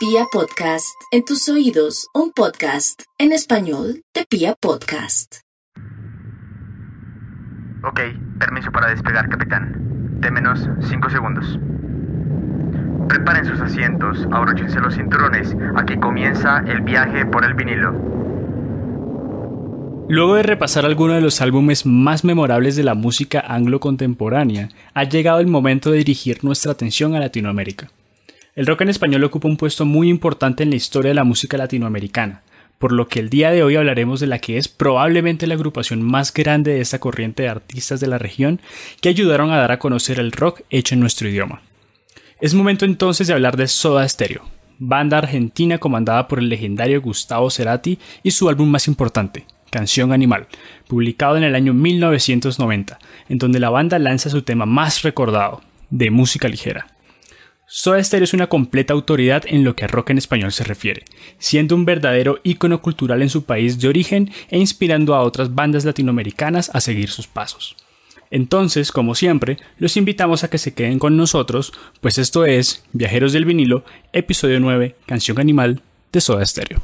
Pia Podcast, en tus oídos, un podcast en español de Pia Podcast. Ok, permiso para despegar, capitán. De menos 5 segundos. Preparen sus asientos, abróchense los cinturones. Aquí comienza el viaje por el vinilo. Luego de repasar algunos de los álbumes más memorables de la música anglo contemporánea, ha llegado el momento de dirigir nuestra atención a Latinoamérica. El rock en español ocupa un puesto muy importante en la historia de la música latinoamericana, por lo que el día de hoy hablaremos de la que es probablemente la agrupación más grande de esta corriente de artistas de la región que ayudaron a dar a conocer el rock hecho en nuestro idioma. Es momento entonces de hablar de Soda Stereo, banda argentina comandada por el legendario Gustavo Cerati y su álbum más importante, Canción Animal, publicado en el año 1990, en donde la banda lanza su tema más recordado, de música ligera. Soda Stereo es una completa autoridad en lo que a rock en español se refiere, siendo un verdadero ícono cultural en su país de origen e inspirando a otras bandas latinoamericanas a seguir sus pasos. Entonces, como siempre, los invitamos a que se queden con nosotros, pues esto es Viajeros del Vinilo, episodio 9, Canción Animal de Soda Stereo.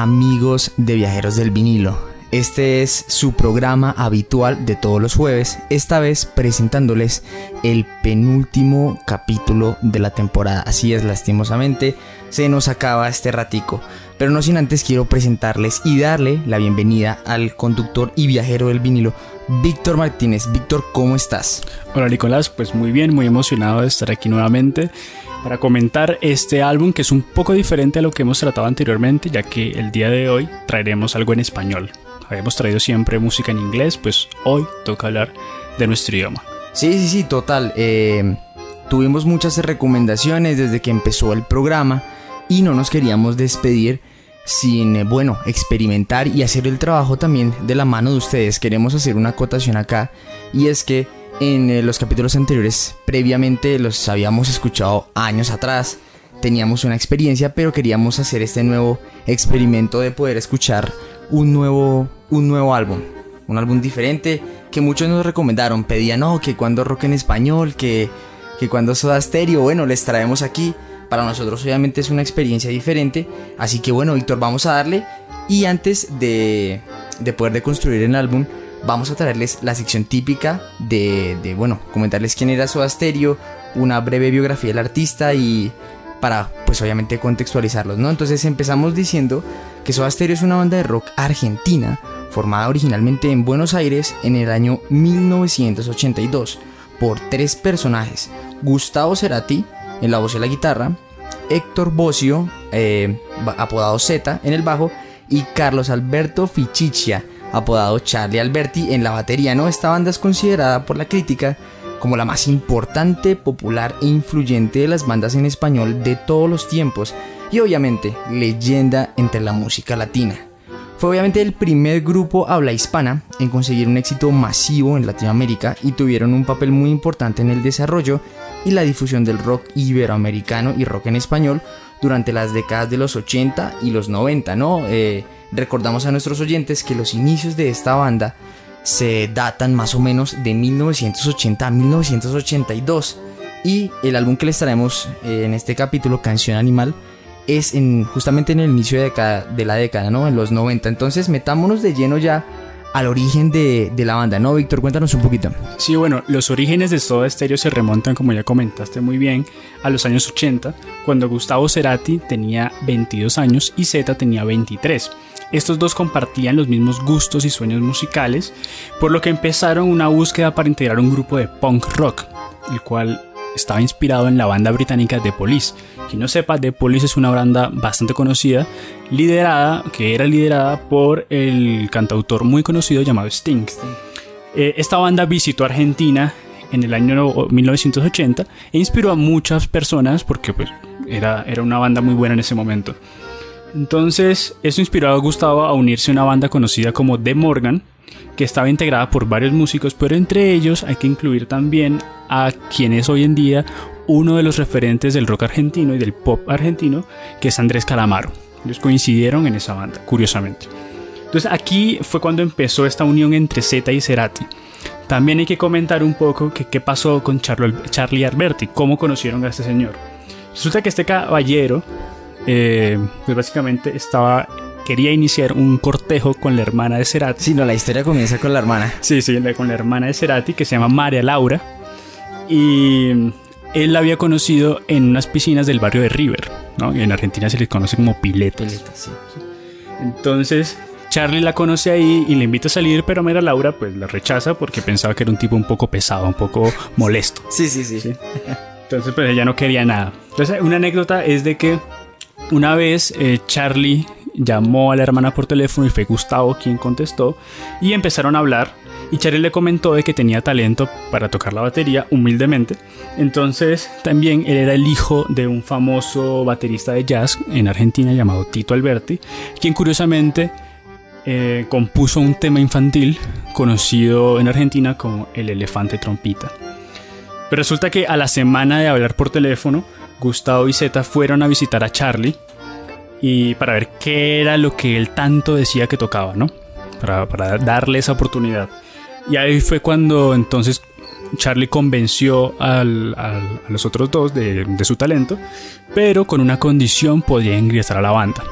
Amigos de Viajeros del Vinilo. Este es su programa habitual de todos los jueves, esta vez presentándoles el penúltimo capítulo de la temporada. Así es, lastimosamente, se nos acaba este ratico. Pero no sin antes quiero presentarles y darle la bienvenida al conductor y viajero del vinilo, Víctor Martínez. Víctor, ¿cómo estás? Hola Nicolás, pues muy bien, muy emocionado de estar aquí nuevamente para comentar este álbum que es un poco diferente a lo que hemos tratado anteriormente, ya que el día de hoy traeremos algo en español. Habíamos traído siempre música en inglés, pues hoy toca hablar de nuestro idioma. Sí, sí, sí, total. Eh, tuvimos muchas recomendaciones desde que empezó el programa y no nos queríamos despedir sin, eh, bueno, experimentar y hacer el trabajo también de la mano de ustedes. Queremos hacer una acotación acá y es que en eh, los capítulos anteriores, previamente los habíamos escuchado años atrás, teníamos una experiencia, pero queríamos hacer este nuevo experimento de poder escuchar un nuevo, un nuevo álbum, un álbum diferente que muchos nos recomendaron, pedían, no, que cuando rock en español, que, que cuando soda stereo, bueno, les traemos aquí. Para nosotros obviamente es una experiencia diferente, así que bueno, Víctor, vamos a darle. Y antes de, de poder deconstruir el álbum, vamos a traerles la sección típica de, de bueno, comentarles quién era Soda Stereo, una breve biografía del artista y para, pues obviamente contextualizarlos, ¿no? Entonces empezamos diciendo que Soda Stereo es una banda de rock argentina formada originalmente en Buenos Aires en el año 1982 por tres personajes, Gustavo Cerati en la voz y la guitarra, Héctor Bocio, eh, apodado Z en el bajo, y Carlos Alberto Fichichia, apodado Charlie Alberti en la batería, ¿no? Esta banda es considerada por la crítica como la más importante, popular e influyente de las bandas en español de todos los tiempos y obviamente leyenda entre la música latina. Fue obviamente el primer grupo habla hispana en conseguir un éxito masivo en Latinoamérica y tuvieron un papel muy importante en el desarrollo y la difusión del rock iberoamericano y rock en español durante las décadas de los 80 y los 90, ¿no? Eh, recordamos a nuestros oyentes que los inicios de esta banda se datan más o menos de 1980 a 1982 y el álbum que les traemos eh, en este capítulo, Canción Animal, es en, justamente en el inicio de, década, de la década, ¿no? En los 90. Entonces metámonos de lleno ya al origen de, de, la banda, ¿no, Víctor? Cuéntanos un poquito. Sí, bueno, los orígenes de Soda Stereo se remontan, como ya comentaste muy bien, a los años 80, cuando Gustavo Cerati tenía 22 años y Zeta tenía 23. Estos dos compartían los mismos gustos y sueños musicales, por lo que empezaron una búsqueda para integrar un grupo de punk rock, el cual estaba inspirado en la banda británica The Police. Quien no sepa, The Police es una banda bastante conocida, liderada, que era liderada por el cantautor muy conocido llamado Sting. Eh, esta banda visitó Argentina en el año 1980 e inspiró a muchas personas porque pues, era, era una banda muy buena en ese momento. Entonces, eso inspiró a Gustavo a unirse a una banda conocida como The Morgan, que estaba integrada por varios músicos, pero entre ellos hay que incluir también a quien es hoy en día uno de los referentes del rock argentino y del pop argentino, que es Andrés Calamaro. Ellos coincidieron en esa banda, curiosamente. Entonces aquí fue cuando empezó esta unión entre Z y Cerati. También hay que comentar un poco que, qué pasó con Charlie Alberti, cómo conocieron a este señor. Resulta que este caballero, eh, pues básicamente estaba quería iniciar un cortejo con la hermana de Cerati. Sí, no, la historia comienza con la hermana. Sí, sí, con la hermana de Cerati que se llama María Laura. Y él la había conocido en unas piscinas del barrio de River, ¿no? En Argentina se les conoce como piletas. sí. Entonces, Charlie la conoce ahí y le invita a salir, pero María Laura pues la rechaza porque pensaba que era un tipo un poco pesado, un poco molesto. Sí, sí, sí. Entonces pues ella no quería nada. Entonces una anécdota es de que una vez eh, Charlie llamó a la hermana por teléfono y fue Gustavo quien contestó y empezaron a hablar y Charlie le comentó de que tenía talento para tocar la batería humildemente. Entonces también él era el hijo de un famoso baterista de jazz en Argentina llamado Tito Alberti, quien curiosamente eh, compuso un tema infantil conocido en Argentina como El elefante trompita. Pero resulta que a la semana de hablar por teléfono, Gustavo y Zeta fueron a visitar a Charlie y para ver qué era lo que él tanto decía que tocaba, ¿no? Para, darle esa oportunidad. Y ahí fue cuando entonces Charlie convenció a los otros dos de, de, su talento, pero con una condición podía ingresar a la banda.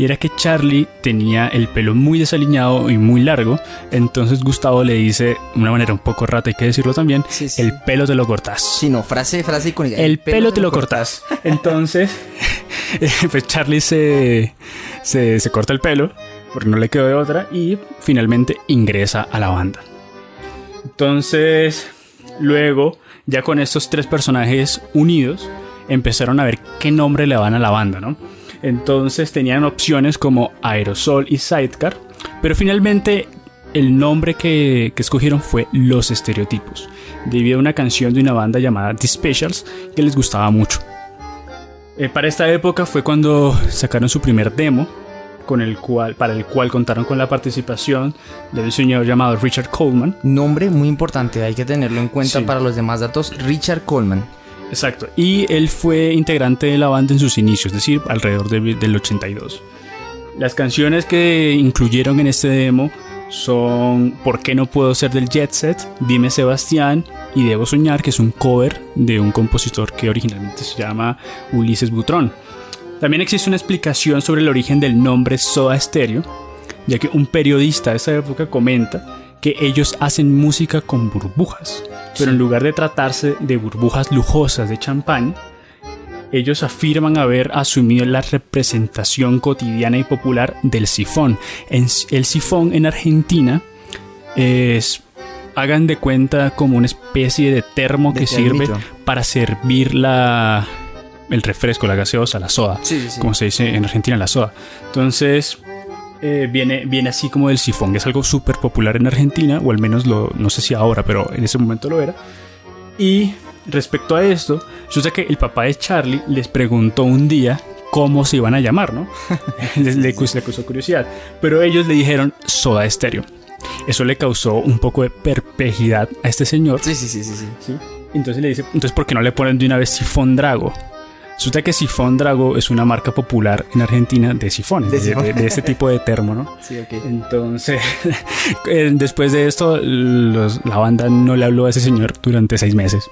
Y era que Charlie tenía el pelo muy desaliñado y muy largo, entonces Gustavo le dice, de una manera un poco rata, hay que decirlo también, el pelo te lo cortás. Sí, no, frase, frase icónica. El, pelo, te lo cortás. Entonces, pues Charlie se, se, se corta el pelo, porque no le quedó de otra, y finalmente ingresa a la banda. Entonces, luego, ya con estos tres personajes unidos, empezaron a ver qué nombre le van a la banda, ¿no? Entonces tenían opciones como Aerosol y Sidecar, pero finalmente el nombre que, escogieron fue Los Estereotipos, debido a una canción de una banda llamada The Specials que les gustaba mucho. Eh, para esta época fue cuando sacaron su primer demo, con el cual, para el cual contaron con la participación del señor llamado Richard Coleman. Nombre muy importante, hay que tenerlo en cuenta para los demás datos. Richard Coleman. Exacto. Y él fue integrante de la banda en sus inicios, es decir, alrededor del 82. Las canciones que incluyeron en este demo son ¿Por qué no puedo ser del Jet Set? Dime Sebastián y Debo Soñar, que es un cover de un compositor que originalmente se llama Ulises Butrón. También existe una explicación sobre el origen del nombre Soda Stereo, ya que un periodista de esa época comenta que ellos hacen música con burbujas, pero en lugar de tratarse de burbujas lujosas de champán, ellos afirman haber asumido la representación cotidiana y popular del sifón. el sifón en Argentina es, hagan de cuenta, como una especie de termo que sirve para servir la, el refresco, la gaseosa, la soda, como se dice en Argentina, la soda. Entonces, eh, viene, viene así como del sifón, que es algo súper popular en Argentina, o al menos lo, no sé si ahora, pero en ese momento lo era. Y respecto a esto, yo sé que el papá de Charlie les preguntó un día cómo se iban a llamar, ¿no? le, le, causó curiosidad. Pero ellos le dijeron Soda Estéreo. Eso le causó un poco de perplejidad a este señor. Sí, sí, sí, sí, sí. Entonces le dice, entonces ¿por qué no le ponen de una vez Sifón Drago? Resulta que Sifón Drago es una marca popular en Argentina de sifones, de, este tipo de termo, ¿no? Sí, ok. Entonces, eh, después de esto, la banda no le habló a ese señor durante seis meses.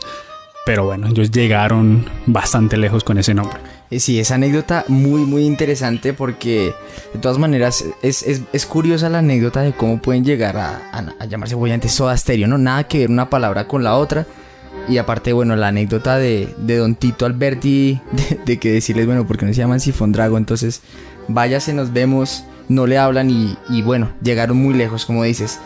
Pero bueno, ellos llegaron bastante lejos con ese nombre. Sí, esa anécdota muy, muy interesante porque de todas maneras es, curiosa la anécdota de cómo pueden llegar a, llamarse obviamente soda stereo, ¿no? Nada que ver una palabra con la otra y aparte, bueno, la anécdota de, Don Tito Alberti, de, que decirles, bueno, porque no se llaman Sifón Drago, entonces váyase, nos vemos, no le hablan y, bueno, llegaron muy lejos, como dices.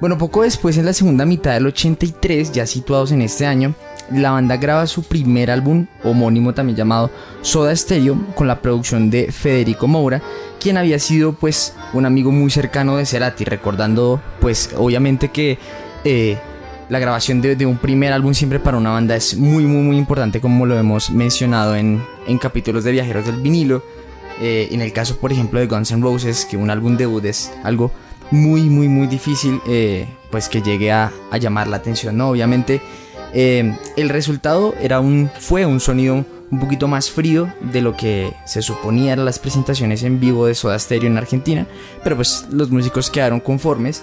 Bueno, poco después, en la segunda mitad del 83, ya situados en este año, la banda graba su primer álbum homónimo también llamado Soda Stereo con la producción de Federico Moura, quien había sido pues un amigo muy cercano de Cerati, recordando pues obviamente que eh, la grabación de, un primer álbum siempre para una banda es muy muy muy importante como lo hemos mencionado en, en capítulos de Viajeros del Vinilo. Eh, en el caso por ejemplo de Guns N' Roses, que un álbum debut es algo muy muy muy difícil eh, pues que llegue a, a, llamar la atención, ¿no? Obviamente eh, el resultado era un, fue un sonido un poquito más frío de lo que se suponía las presentaciones en vivo de Soda Stereo en Argentina, pero pues los músicos quedaron conformes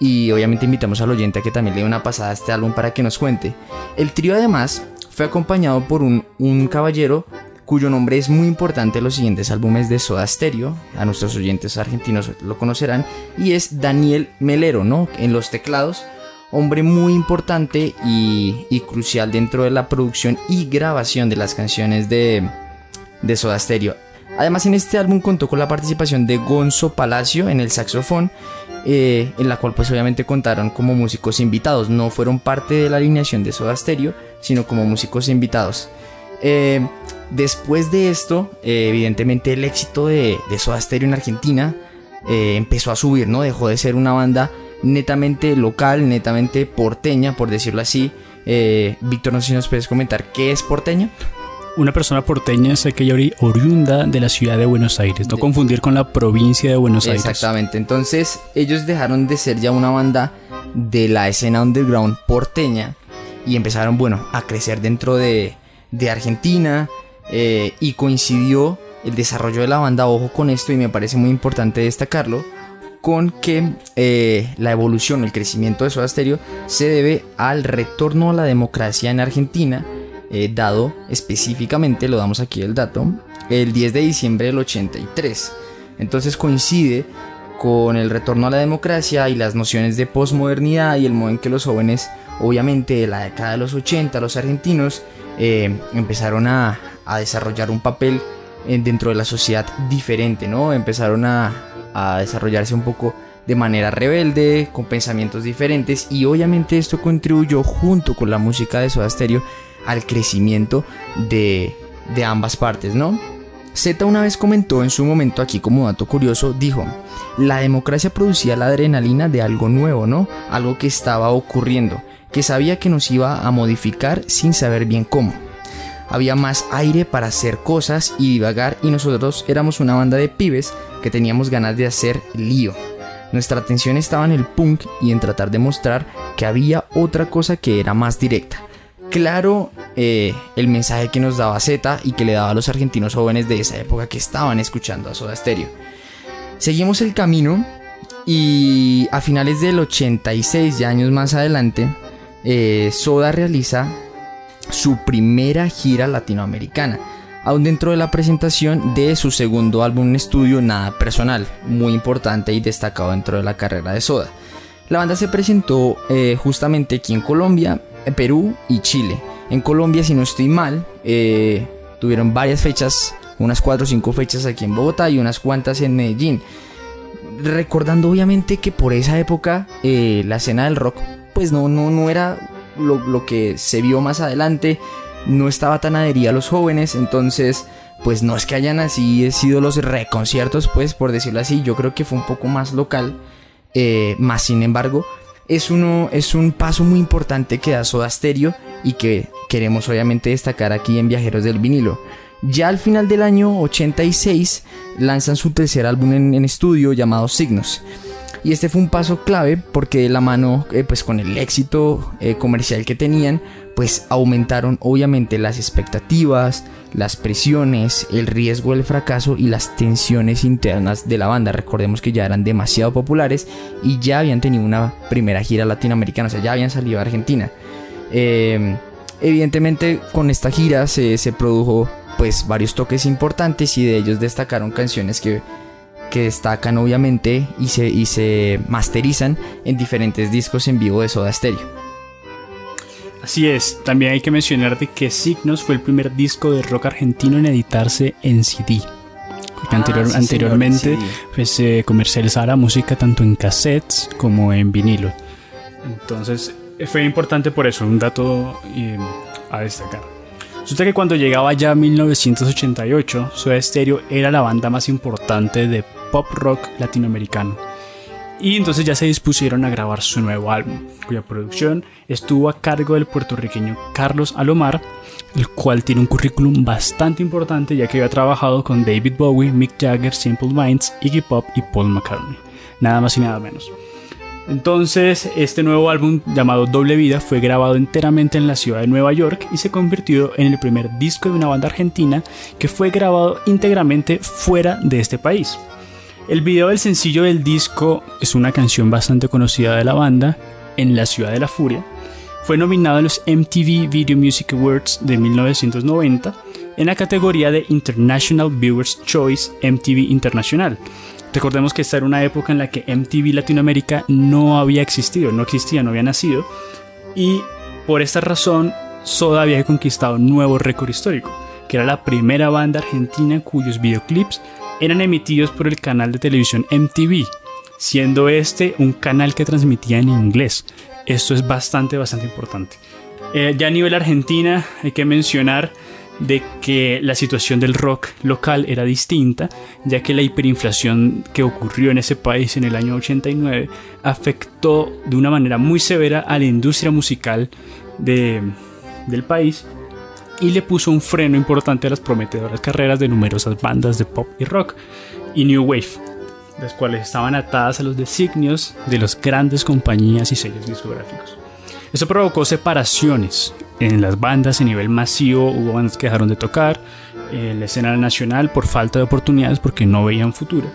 y obviamente invitamos al oyente a que también le dé una pasada a este álbum para que nos cuente. El trío además fue acompañado por un, un caballero cuyo nombre es muy importante en los siguientes álbumes de Soda Stereo, a nuestros oyentes argentinos lo conocerán, y es Daniel Melero, ¿no? En los teclados, hombre muy importante y, crucial dentro de la producción y grabación de las canciones de, de Soda Stereo. Además en este álbum contó con la participación de Gonzo Palacio en el saxofón, eh, en la cual pues obviamente contaron como músicos invitados, no fueron parte de la alineación de Soda Stereo, sino como músicos invitados. Eh, después de esto, eh, evidentemente el éxito de, de, Soda Stereo en Argentina empezó a subir, ¿no? Dejó de ser una banda netamente local, netamente porteña, por decirlo así. Víctor, no sé si nos puedes comentar qué es porteña una persona porteña es aquella oriunda de la ciudad de Buenos Aires, no confundir con la provincia de Buenos Aires. Exactamente, entonces ellos dejaron de ser ya una banda de la escena underground porteña y empezaron, bueno, a crecer dentro de, de Argentina eh, y coincidió el desarrollo de la banda, ojo con esto y me parece muy importante destacarlo, con que eh, la evolución, el crecimiento de Soda Stereo se debe al retorno a la democracia en Argentina, eh, dado específicamente, lo damos aquí el dato, el 10 de diciembre del 83. Entonces coincide con el retorno a la democracia y las nociones de posmodernidad y el modo en que los jóvenes, obviamente de la década de los 80, los argentinos, eh, empezaron a, a, desarrollar un papel dentro de la sociedad diferente, ¿no? Empezaron a, a desarrollarse un poco de manera rebelde, con pensamientos diferentes y obviamente esto contribuyó junto con la música de Soda Stereo al crecimiento de, de ambas partes, ¿no? Z una vez comentó en su momento aquí como dato curioso, dijo, la democracia producía la adrenalina de algo nuevo, ¿no? Algo que estaba ocurriendo, que sabía que nos iba a modificar sin saber bien cómo. Había más aire para hacer cosas y divagar y nosotros éramos una banda de pibes que teníamos ganas de hacer lío. Nuestra atención estaba en el punk y en tratar de mostrar que había otra cosa que era más directa, claro eh, el mensaje que nos daba Z y que le daba a los argentinos jóvenes de esa época que estaban escuchando a Soda Stereo. Seguimos el camino y a finales del 86, ya años más adelante, eh, Soda realiza su primera gira latinoamericana, aún dentro de la presentación de su segundo álbum en estudio Nada Personal, muy importante y destacado dentro de la carrera de Soda. La banda se presentó eh, justamente aquí en Colombia Perú y Chile. En Colombia, si no estoy mal, eh, tuvieron varias fechas, unas 4 o 5 fechas aquí en Bogotá y unas cuantas en Medellín. Recordando obviamente que por esa época eh, la escena del rock pues no, no, no era lo, lo, que se vio más adelante, no estaba tan adherida a los jóvenes, entonces pues no es que hayan así sido los reconciertos, pues por decirlo así, yo creo que fue un poco más local, eh, más sin embargo es, uno, es un paso muy importante que da Soda Stereo y que queremos obviamente destacar aquí en Viajeros del Vinilo. Ya al final del año 86 lanzan su tercer álbum en, estudio llamado Signos. Y este fue un paso clave porque de la mano, eh, pues con el éxito eh, comercial que tenían, pues aumentaron obviamente las expectativas, las presiones, el riesgo del fracaso y las tensiones internas de la banda. Recordemos que ya eran demasiado populares y ya habían tenido una primera gira latinoamericana, o sea, ya habían salido a Argentina. Em, evidentemente con esta gira se, produjo pues varios toques importantes y de ellos destacaron canciones que, que destacan obviamente y se, y se masterizan en diferentes discos en vivo de Soda Stereo. Así es, también hay que mencionar de que Signos fue el primer disco de rock argentino en editarse en CD. Ah, anteriormente pues, se comercializaba la música tanto en cassettes como en vinilo. Entonces fue importante por eso, un dato eh, a destacar. Resulta que cuando llegaba ya 1988, Soda Stereo era la banda más importante de pop rock latinoamericano. Y entonces ya se dispusieron a grabar su nuevo álbum, cuya producción estuvo a cargo del puertorriqueño Carlos Alomar, el cual tiene un currículum bastante importante ya que había trabajado con David Bowie, Mick Jagger, Simple Minds, Iggy Pop y Paul McCartney. Nada más y nada menos. Entonces, este nuevo álbum llamado Doble Vida fue grabado enteramente en la ciudad de Nueva York y se convirtió en el primer disco de una banda argentina que fue grabado íntegramente fuera de este país. El video del sencillo del disco es una canción bastante conocida de la banda, En la ciudad de la furia. Fue nominado en los MTV Video Music Awards de 1990 en la categoría de International Viewers Choice MTV Internacional. Recordemos que esta era una época en la que MTV Latinoamérica no había existido, no existía, no había nacido. Y por esta razón, Soda había conquistado un nuevo récord histórico, que era la primera banda argentina cuyos videoclips eran emitidos por el canal de televisión MTV, siendo este un canal que transmitía en inglés. Esto es bastante, bastante importante. Eh, ya a nivel Argentina hay que mencionar de que la situación del rock local era distinta, ya que la hiperinflación que ocurrió en ese país en el año 89 afectó de una manera muy severa a la industria musical del país y le puso un freno importante a las prometedoras carreras de numerosas bandas de pop y rock y new wave, las cuales estaban atadas a los designios de las grandes compañías y sellos discográficos. Eso provocó separaciones en las bandas a nivel masivo, hubo bandas que dejaron de tocar, en la escena nacional por falta de oportunidades porque no veían futuro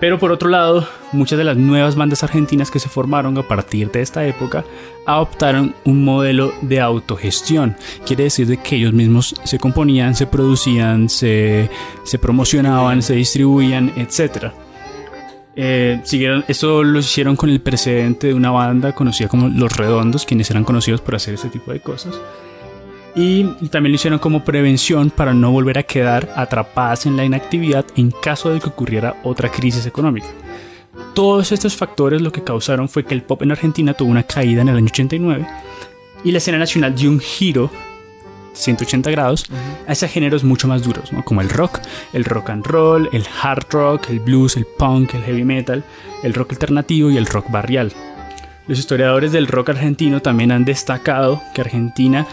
pero por otro lado, muchas de las nuevas bandas argentinas que se formaron a partir de esta época adoptaron un modelo de autogestión. Quiere decir de que ellos mismos se componían, se producían, se, promocionaban, se distribuían, etc. Eh, siguieron, esto lo hicieron con el precedente de una banda conocida como Los Redondos, quienes eran conocidos por hacer este tipo de cosas y también lo hicieron como prevención para no volver a quedar atrapadas en la inactividad en caso de que ocurriera otra crisis económica. Todos estos factores lo que causaron fue que el pop en Argentina tuvo una caída en el año 89 y la escena nacional dio un giro 180 grados a esos géneros mucho más duros, como el rock, el rock and roll, el hard rock, el blues, el punk, el heavy metal, el rock alternativo y el rock barrial. Los historiadores del rock argentino también han destacado que Argentina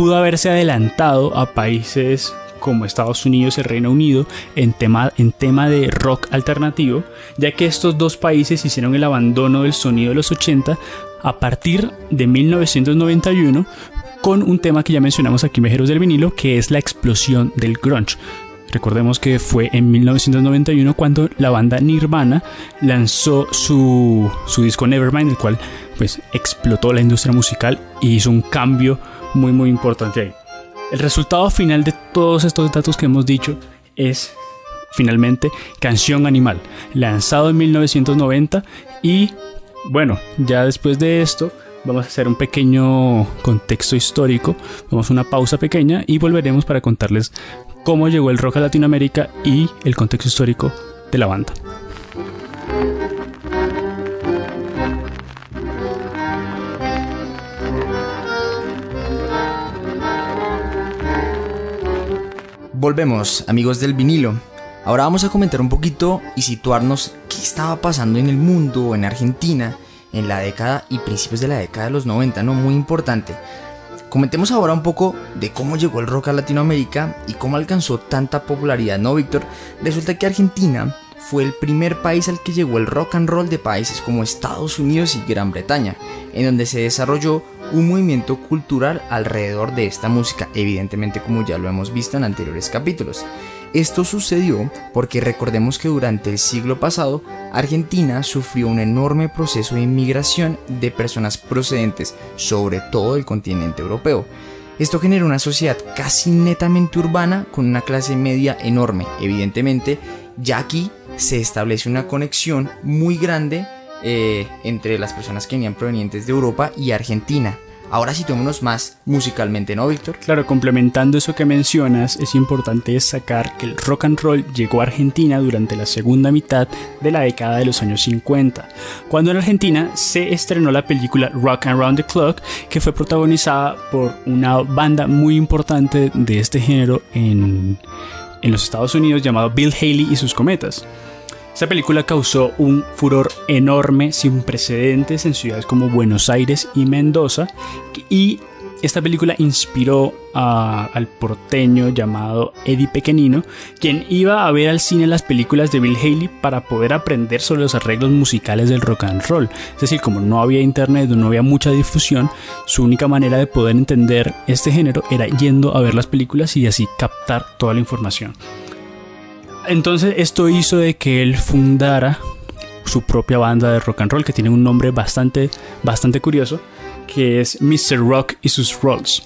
pudo haberse adelantado a países como Estados Unidos y Reino Unido en tema, en tema de rock alternativo, ya que estos dos países hicieron el abandono del sonido de los 80 a partir de 1991 con un tema que ya mencionamos aquí Mejeros del Vinilo, que es la explosión del grunge. Recordemos que fue en 1991 cuando la banda Nirvana lanzó su, su disco Nevermind, el cual pues explotó la industria musical y hizo un cambio muy muy importante ahí. El resultado final de todos estos datos que hemos dicho es finalmente Canción Animal, lanzado en 1990 y bueno, ya después de esto vamos a hacer un pequeño contexto histórico, vamos a una pausa pequeña y volveremos para contarles cómo llegó el rock a Latinoamérica y el contexto histórico de la banda. Volvemos, amigos del vinilo. Ahora vamos a comentar un poquito y situarnos qué estaba pasando en el mundo, en Argentina, en la década y principios de la década de los 90, ¿no? Muy importante. Comentemos ahora un poco de cómo llegó el rock a Latinoamérica y cómo alcanzó tanta popularidad, ¿no, Víctor? Resulta que Argentina fue el primer país al que llegó el rock and roll de países como Estados Unidos y Gran Bretaña, en donde se desarrolló un movimiento cultural alrededor de esta música, evidentemente como ya lo hemos visto en anteriores capítulos. Esto sucedió porque recordemos que durante el siglo pasado Argentina sufrió un enorme proceso de inmigración de personas procedentes sobre todo del continente europeo. Esto generó una sociedad casi netamente urbana con una clase media enorme, evidentemente, ya aquí se establece una conexión muy grande eh, entre las personas que venían provenientes de Europa y Argentina. Ahora situémonos más musicalmente, ¿no, Víctor? Claro, complementando eso que mencionas, es importante destacar que el rock and roll llegó a Argentina durante la segunda mitad de la década de los años 50, cuando en Argentina se estrenó la película Rock Around the Clock, que fue protagonizada por una banda muy importante de este género en, en los Estados Unidos llamado Bill Haley y sus cometas. Esta película causó un furor enorme sin precedentes en ciudades como Buenos Aires y Mendoza y esta película inspiró al porteño llamado Eddie Pequenino, quien iba a ver al cine las películas de Bill Haley para poder aprender sobre los arreglos musicales del rock and roll. Es decir, como no había internet, no había mucha difusión, su única manera de poder entender este género era yendo a ver las películas y así captar toda la información. Entonces esto hizo de que él fundara su propia banda de rock and roll que tiene un nombre bastante, bastante curioso, que es Mr. Rock y sus Rolls.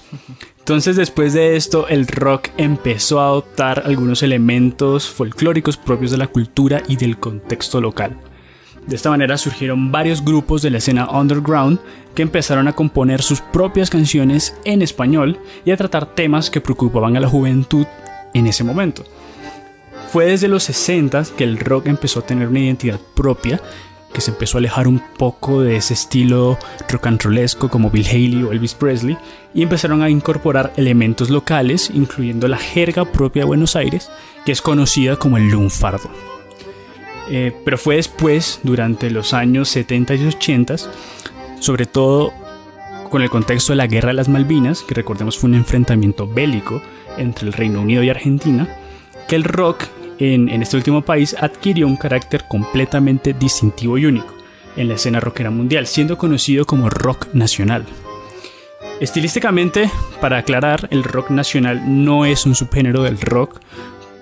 Entonces después de esto el rock empezó a adoptar algunos elementos folclóricos propios de la cultura y del contexto local. De esta manera surgieron varios grupos de la escena underground que empezaron a componer sus propias canciones en español y a tratar temas que preocupaban a la juventud en ese momento. Fue desde los 60 que el rock empezó a tener una identidad propia, que se empezó a alejar un poco de ese estilo rock and rollesco como Bill Haley o Elvis Presley y empezaron a incorporar elementos locales, incluyendo la jerga propia de Buenos Aires, que es conocida como el lunfardo. Eh, pero fue después, durante los años 70 y 80, sobre todo con el contexto de la Guerra de las Malvinas, que recordemos fue un enfrentamiento bélico entre el Reino Unido y Argentina, que el rock en, este último país adquirió un carácter completamente distintivo y único en la escena rockera mundial, siendo conocido como rock nacional. Estilísticamente, para aclarar, el rock nacional no es un subgénero del rock,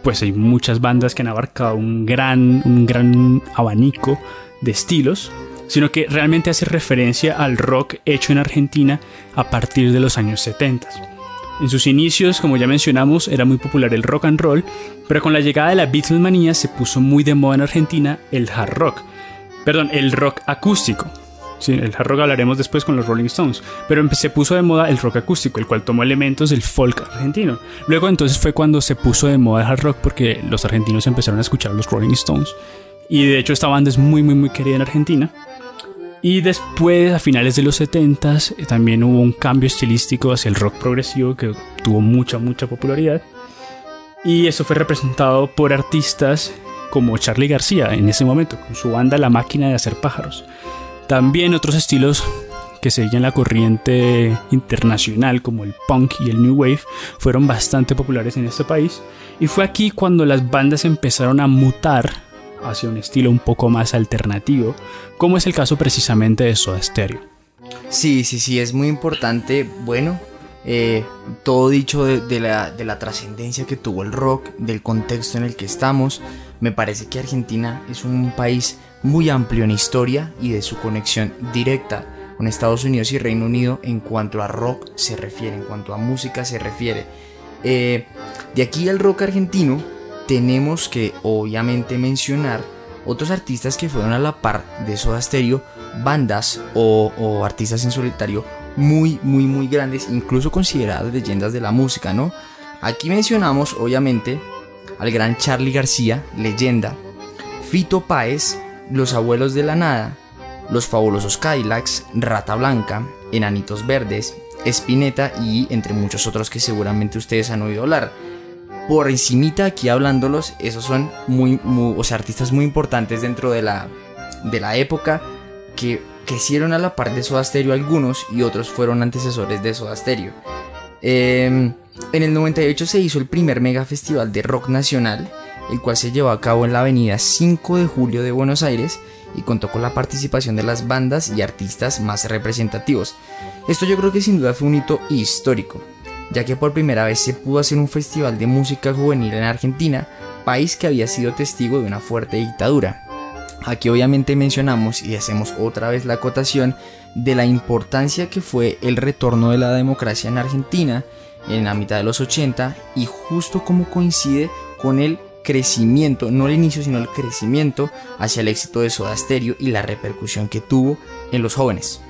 pues hay muchas bandas que han abarcado un gran, un gran abanico de estilos, sino que realmente hace referencia al rock hecho en Argentina a partir de los años 70. En sus inicios, como ya mencionamos, era muy popular el rock and roll, pero con la llegada de la Beatlemanía se puso muy de moda en Argentina el hard rock. Perdón, el rock acústico. Sí, el hard rock hablaremos después con los Rolling Stones, pero se puso de moda el rock acústico, el cual tomó elementos del folk argentino. Luego entonces fue cuando se puso de moda el hard rock porque los argentinos empezaron a escuchar los Rolling Stones. Y de hecho esta banda es muy muy muy querida en Argentina. Y después, a finales de los 70 eh, también hubo un cambio estilístico hacia el rock progresivo que tuvo mucha, mucha popularidad. Y eso fue representado por artistas como Charlie García en ese momento, con su banda La Máquina de Hacer Pájaros. También otros estilos que seguían la corriente internacional como el punk y el new wave fueron bastante populares en este país. Y fue aquí cuando las bandas empezaron a mutar hacia un estilo un poco más alternativo, como es el caso precisamente de Soda Stereo. Sí, sí, sí, es muy importante, bueno, eh, todo dicho de, la, de la trascendencia que tuvo el rock, del contexto en el que estamos, me parece que Argentina es un país muy amplio en historia y de su conexión directa con Estados Unidos y Reino Unido en cuanto a rock se refiere, en cuanto a música se refiere. Eh, de aquí el rock argentino tenemos que obviamente mencionar otros artistas que fueron a la par de Soda Stereo, bandas o, artistas en solitario muy, muy, muy grandes, incluso consideradas leyendas de la música, ¿no? Aquí mencionamos obviamente al gran Charlie García, leyenda, Fito Páez, Los Abuelos de la Nada, Los Fabulosos Cadillacs, Rata Blanca, Enanitos Verdes, Spinetta y entre muchos otros que seguramente ustedes han oído hablar por encimita aquí hablándolos, esos son muy, o sea, artistas muy importantes dentro de la, de la época que crecieron a la par de Soda Stereo algunos y otros fueron antecesores de Soda Stereo. Em, en el 98 se hizo el primer mega festival de rock nacional, el cual se llevó a cabo en la avenida 5 de julio de Buenos Aires y contó con la participación de las bandas y artistas más representativos. Esto yo creo que sin duda fue un hito histórico, ya que por primera vez se pudo hacer un festival de música juvenil en Argentina, país que había sido testigo de una fuerte dictadura. Aquí obviamente mencionamos y hacemos otra vez la acotación de la importancia que fue el retorno de la democracia en Argentina en la mitad de los 80 y justo como coincide con el crecimiento, no el inicio sino el crecimiento hacia el éxito de Soda Stereo y la repercusión que tuvo en los jóvenes.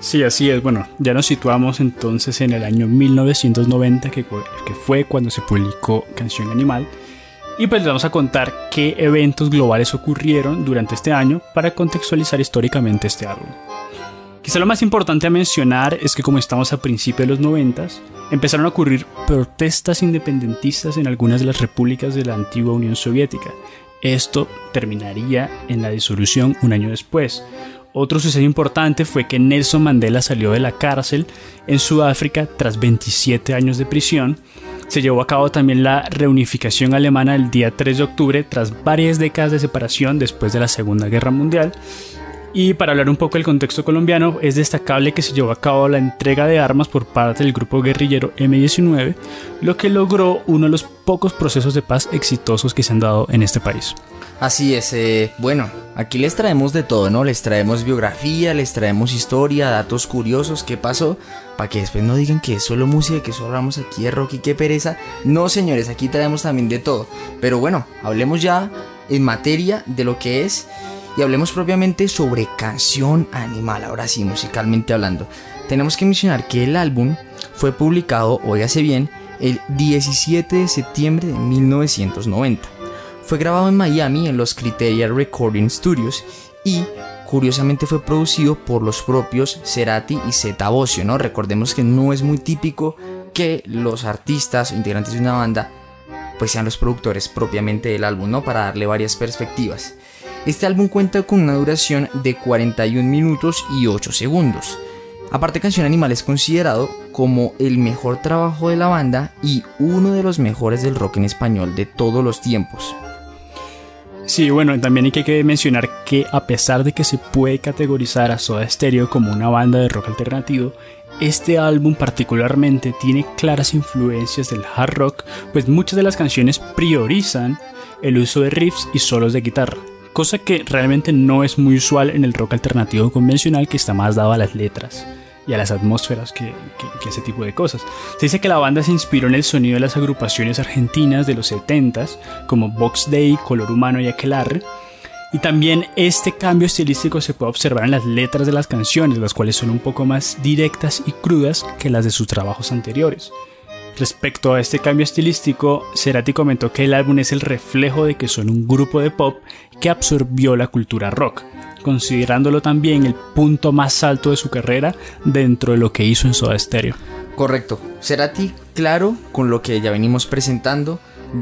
Sí, así es. Bueno, ya nos situamos entonces en el año 1990, que, que fue cuando se publicó Canción Animal. Y pues les vamos a contar qué eventos globales ocurrieron durante este año para contextualizar históricamente este álbum. Quizá lo más importante a mencionar es que como estamos a principios de los 90, empezaron a ocurrir protestas independentistas en algunas de las repúblicas de la antigua Unión Soviética. Esto terminaría en la disolución un año después. Otro suceso importante fue que Nelson Mandela salió de la cárcel en Sudáfrica tras 27 años de prisión se llevó a cabo también la reunificación alemana el día 3 de octubre tras varias décadas de separación después de la Segunda Guerra Mundial. Y para hablar un poco del contexto colombiano, es destacable que se llevó a cabo la entrega de armas por parte del grupo guerrillero M-19, lo que logró uno de los pocos procesos de paz exitosos que se han dado en este país. Así es, eh, bueno, aquí les traemos de todo, ¿no? Les traemos biografía, les traemos historia, datos curiosos, qué pasó, para que después no digan que es solo música, que solo hablamos aquí de rock y qué pereza. No, señores, aquí traemos también de todo. Pero bueno, hablemos ya en materia de lo que es y hablemos propiamente sobre Canción Animal, ahora sí, musicalmente hablando. Tenemos que mencionar que el álbum fue publicado, óigase bien, el 17 de septiembre de 1990 fue grabado en Miami en los Criteria Recording Studios y curiosamente fue producido por los propios Cerati y Zeta Bosio, ¿no? Recordemos que no es muy típico que los artistas o integrantes de una banda pues sean los productores propiamente del álbum, ¿no? Para darle varias perspectivas. Este álbum cuenta con una duración de 41 minutos y 8 segundos. Aparte Canción Animal es considerado como el mejor trabajo de la banda y uno de los mejores del rock en español de todos los tiempos. Sí, bueno, también hay que mencionar que a pesar de que se puede categorizar a Soda Stereo como una banda de rock alternativo, este álbum particularmente tiene claras influencias del hard rock, pues muchas de las canciones priorizan el uso de riffs y solos de guitarra, cosa que realmente no es muy usual en el rock alternativo convencional que está más dado a las letras y a las atmósferas que, ese tipo de cosas. Se dice que la banda se inspiró en el sonido de las agrupaciones argentinas de los 70s, como Box Day, Color Humano y Aquelarre. Y también este cambio estilístico se puede observar en las letras de las canciones, las cuales son un poco más directas y crudas que las de sus trabajos anteriores. Respecto a este cambio estilístico, Cerati comentó que el álbum es el reflejo de que son un grupo de pop que absorbió la cultura rock, considerándolo también el punto más alto de su carrera dentro de lo que hizo en Soda Stereo. Correcto. Cerati, claro, con lo que ya venimos presentando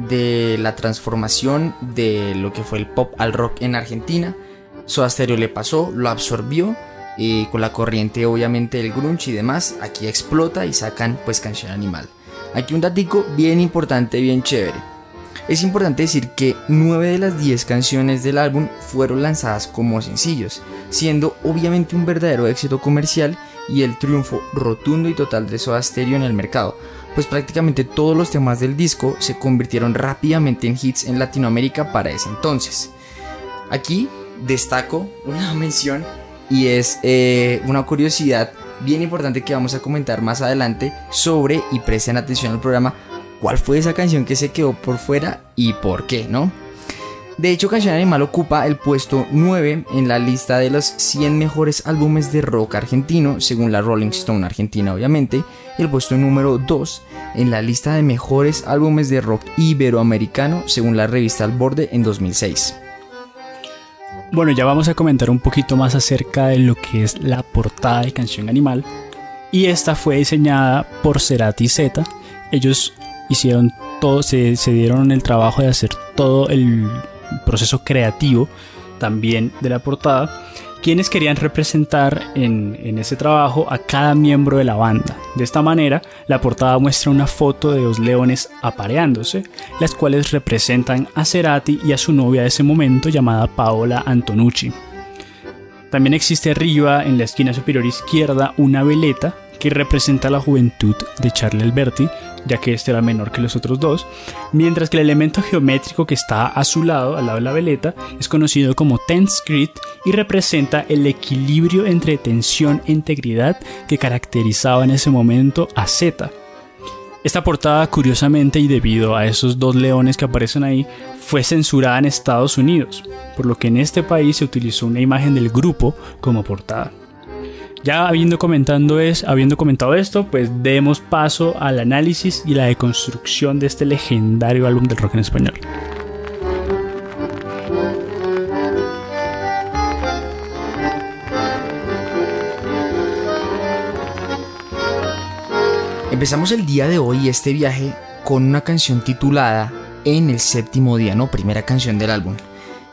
de la transformación de lo que fue el pop al rock en Argentina. Soda Stereo le pasó, lo absorbió y con la corriente obviamente del grunge y demás, aquí explota y sacan pues canción animal. Aquí un datico bien importante, bien chévere. Es importante decir que 9 de las 10 canciones del álbum fueron lanzadas como sencillos, siendo obviamente un verdadero éxito comercial y el triunfo rotundo y total de Soda Stereo en el mercado, pues prácticamente todos los temas del disco se convirtieron rápidamente en hits en Latinoamérica para ese entonces. Aquí destaco una mención y es eh, una curiosidad bien importante que vamos a comentar más adelante sobre, y presten atención al programa, cuál fue esa canción que se quedó por fuera y por qué, ¿no? De hecho, Canción Animal ocupa el puesto 9 en la lista de los 100 mejores álbumes de rock argentino, según la Rolling Stone Argentina, obviamente, y el puesto número 2 en la lista de mejores álbumes de rock iberoamericano, según la revista Al Borde en 2006. Bueno, ya vamos a comentar un poquito más acerca de lo que es la portada de Canción Animal, y esta fue diseñada por Cerati Z. Ellos hicieron todo, se, dieron el trabajo de hacer todo el proceso creativo también de la portada, quienes querían representar en, ese trabajo a cada miembro de la banda. De esta manera, la portada muestra una foto de dos leones apareándose, las cuales representan a Cerati y a su novia de ese momento llamada Paola Antonucci. También existe arriba, en la esquina superior izquierda, una veleta que representa la juventud de Charlie Alberti, ya que este era menor que los otros dos, mientras que el elemento geométrico que está a su lado, al lado de la veleta, es conocido como tense grid y representa el equilibrio entre tensión e integridad que caracterizaba en ese momento a Z. Esta portada, curiosamente y debido a esos dos leones que aparecen ahí, fue censurada en Estados Unidos, por lo que en este país se utilizó una imagen del grupo como portada. Ya habiendo, comentando es, habiendo comentado esto, pues demos paso al análisis y la deconstrucción de este legendario álbum del rock en español. Empezamos el día de hoy este viaje con una canción titulada En el séptimo día, no, primera canción del álbum.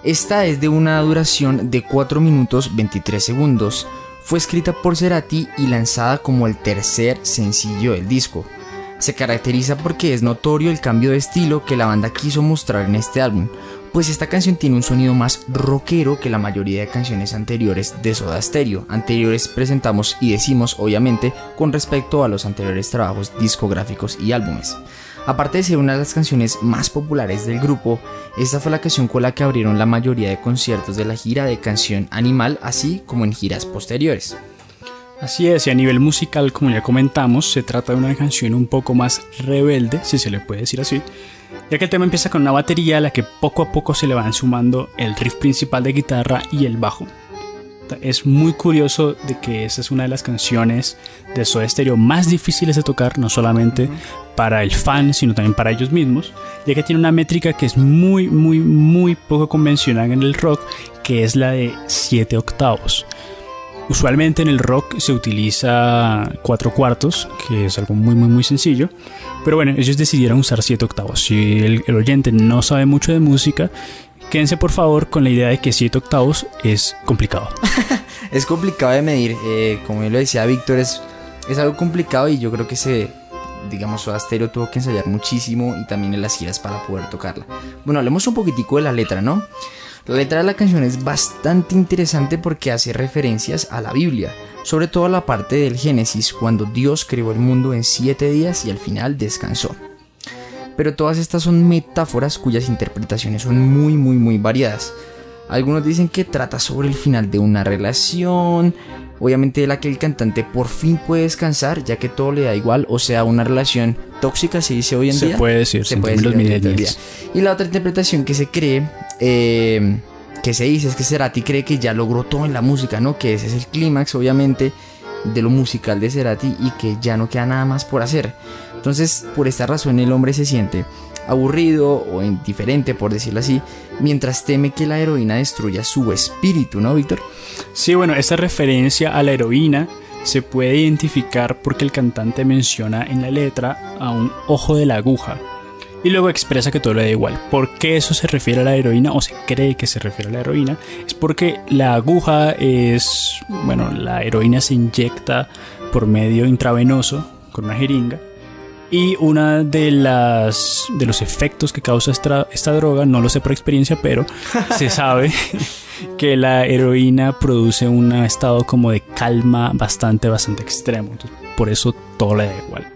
Esta es de una duración de 4 minutos 23 segundos. Fue escrita por Cerati y lanzada como el tercer sencillo del disco. Se caracteriza porque es notorio el cambio de estilo que la banda quiso mostrar en este álbum, pues esta canción tiene un sonido más rockero que la mayoría de canciones anteriores de Soda Stereo. Anteriores presentamos y decimos obviamente con respecto a los anteriores trabajos discográficos y álbumes. Aparte de ser una de las canciones más populares del grupo, esta fue la canción con la que abrieron la mayoría de conciertos de la gira de Canción Animal, así como en giras posteriores. Así es, y a nivel musical, como ya comentamos, se trata de una canción un poco más rebelde, si se le puede decir así, ya que el tema empieza con una batería a la que poco a poco se le van sumando el riff principal de guitarra y el bajo. Es muy curioso de que esta es una de las canciones de Soda Stereo más difíciles de tocar, no solamente para el fan, sino también para ellos mismos, ya que tiene una métrica que es muy, muy, muy poco convencional en el rock, que es la de 7 octavos. Usualmente en el rock se utiliza 4 cuartos, que es algo muy muy muy sencillo, pero bueno, ellos decidieron usar 7 octavos. Si el, el, oyente no sabe mucho de música, quédense por favor con la idea de que 7 octavos es complicado. es complicado de medir, eh, como lo decía Víctor, es, es algo complicado y yo creo que se, digamos, Soda Stereo tuvo que ensayar muchísimo y también en las giras para poder tocarla. Bueno, hablemos un poquitico de la letra, ¿no? La letra de la canción es bastante interesante porque hace referencias a la Biblia, sobre todo a la parte del Génesis, cuando Dios creó el mundo en siete días y al final descansó. Pero todas estas son metáforas cuyas interpretaciones son muy muy muy variadas. Algunos dicen que trata sobre el final de una relación, obviamente de la que el cantante por fin puede descansar, ya que todo le da igual, o sea, una relación tóxica se dice hoy en se día. Puede decir, se puede decir. Y la otra interpretación que se cree, eh, que se dice es que Cerati cree que ya logró todo en la música, ¿no? Que ese es el clímax, obviamente, de lo musical de Cerati y que ya no queda nada más por hacer. Entonces, por esta razón el hombre se siente aburrido o indiferente, por decirlo así, mientras teme que la heroína destruya su espíritu, ¿no, Víctor? Sí, bueno, esta referencia a la heroína se puede identificar porque el cantante menciona en la letra a un ojo de la aguja y luego expresa que todo le da igual. ¿Por qué eso se refiere a la heroína o se cree que se refiere a la heroína? Es porque la aguja es, bueno, la heroína se inyecta por medio intravenoso con una jeringa y una de las de los efectos que causa esta, esta droga, no lo sé por experiencia, pero se sabe que la heroína produce un estado como de calma bastante, bastante extremo. Entonces, por eso todo le da igual.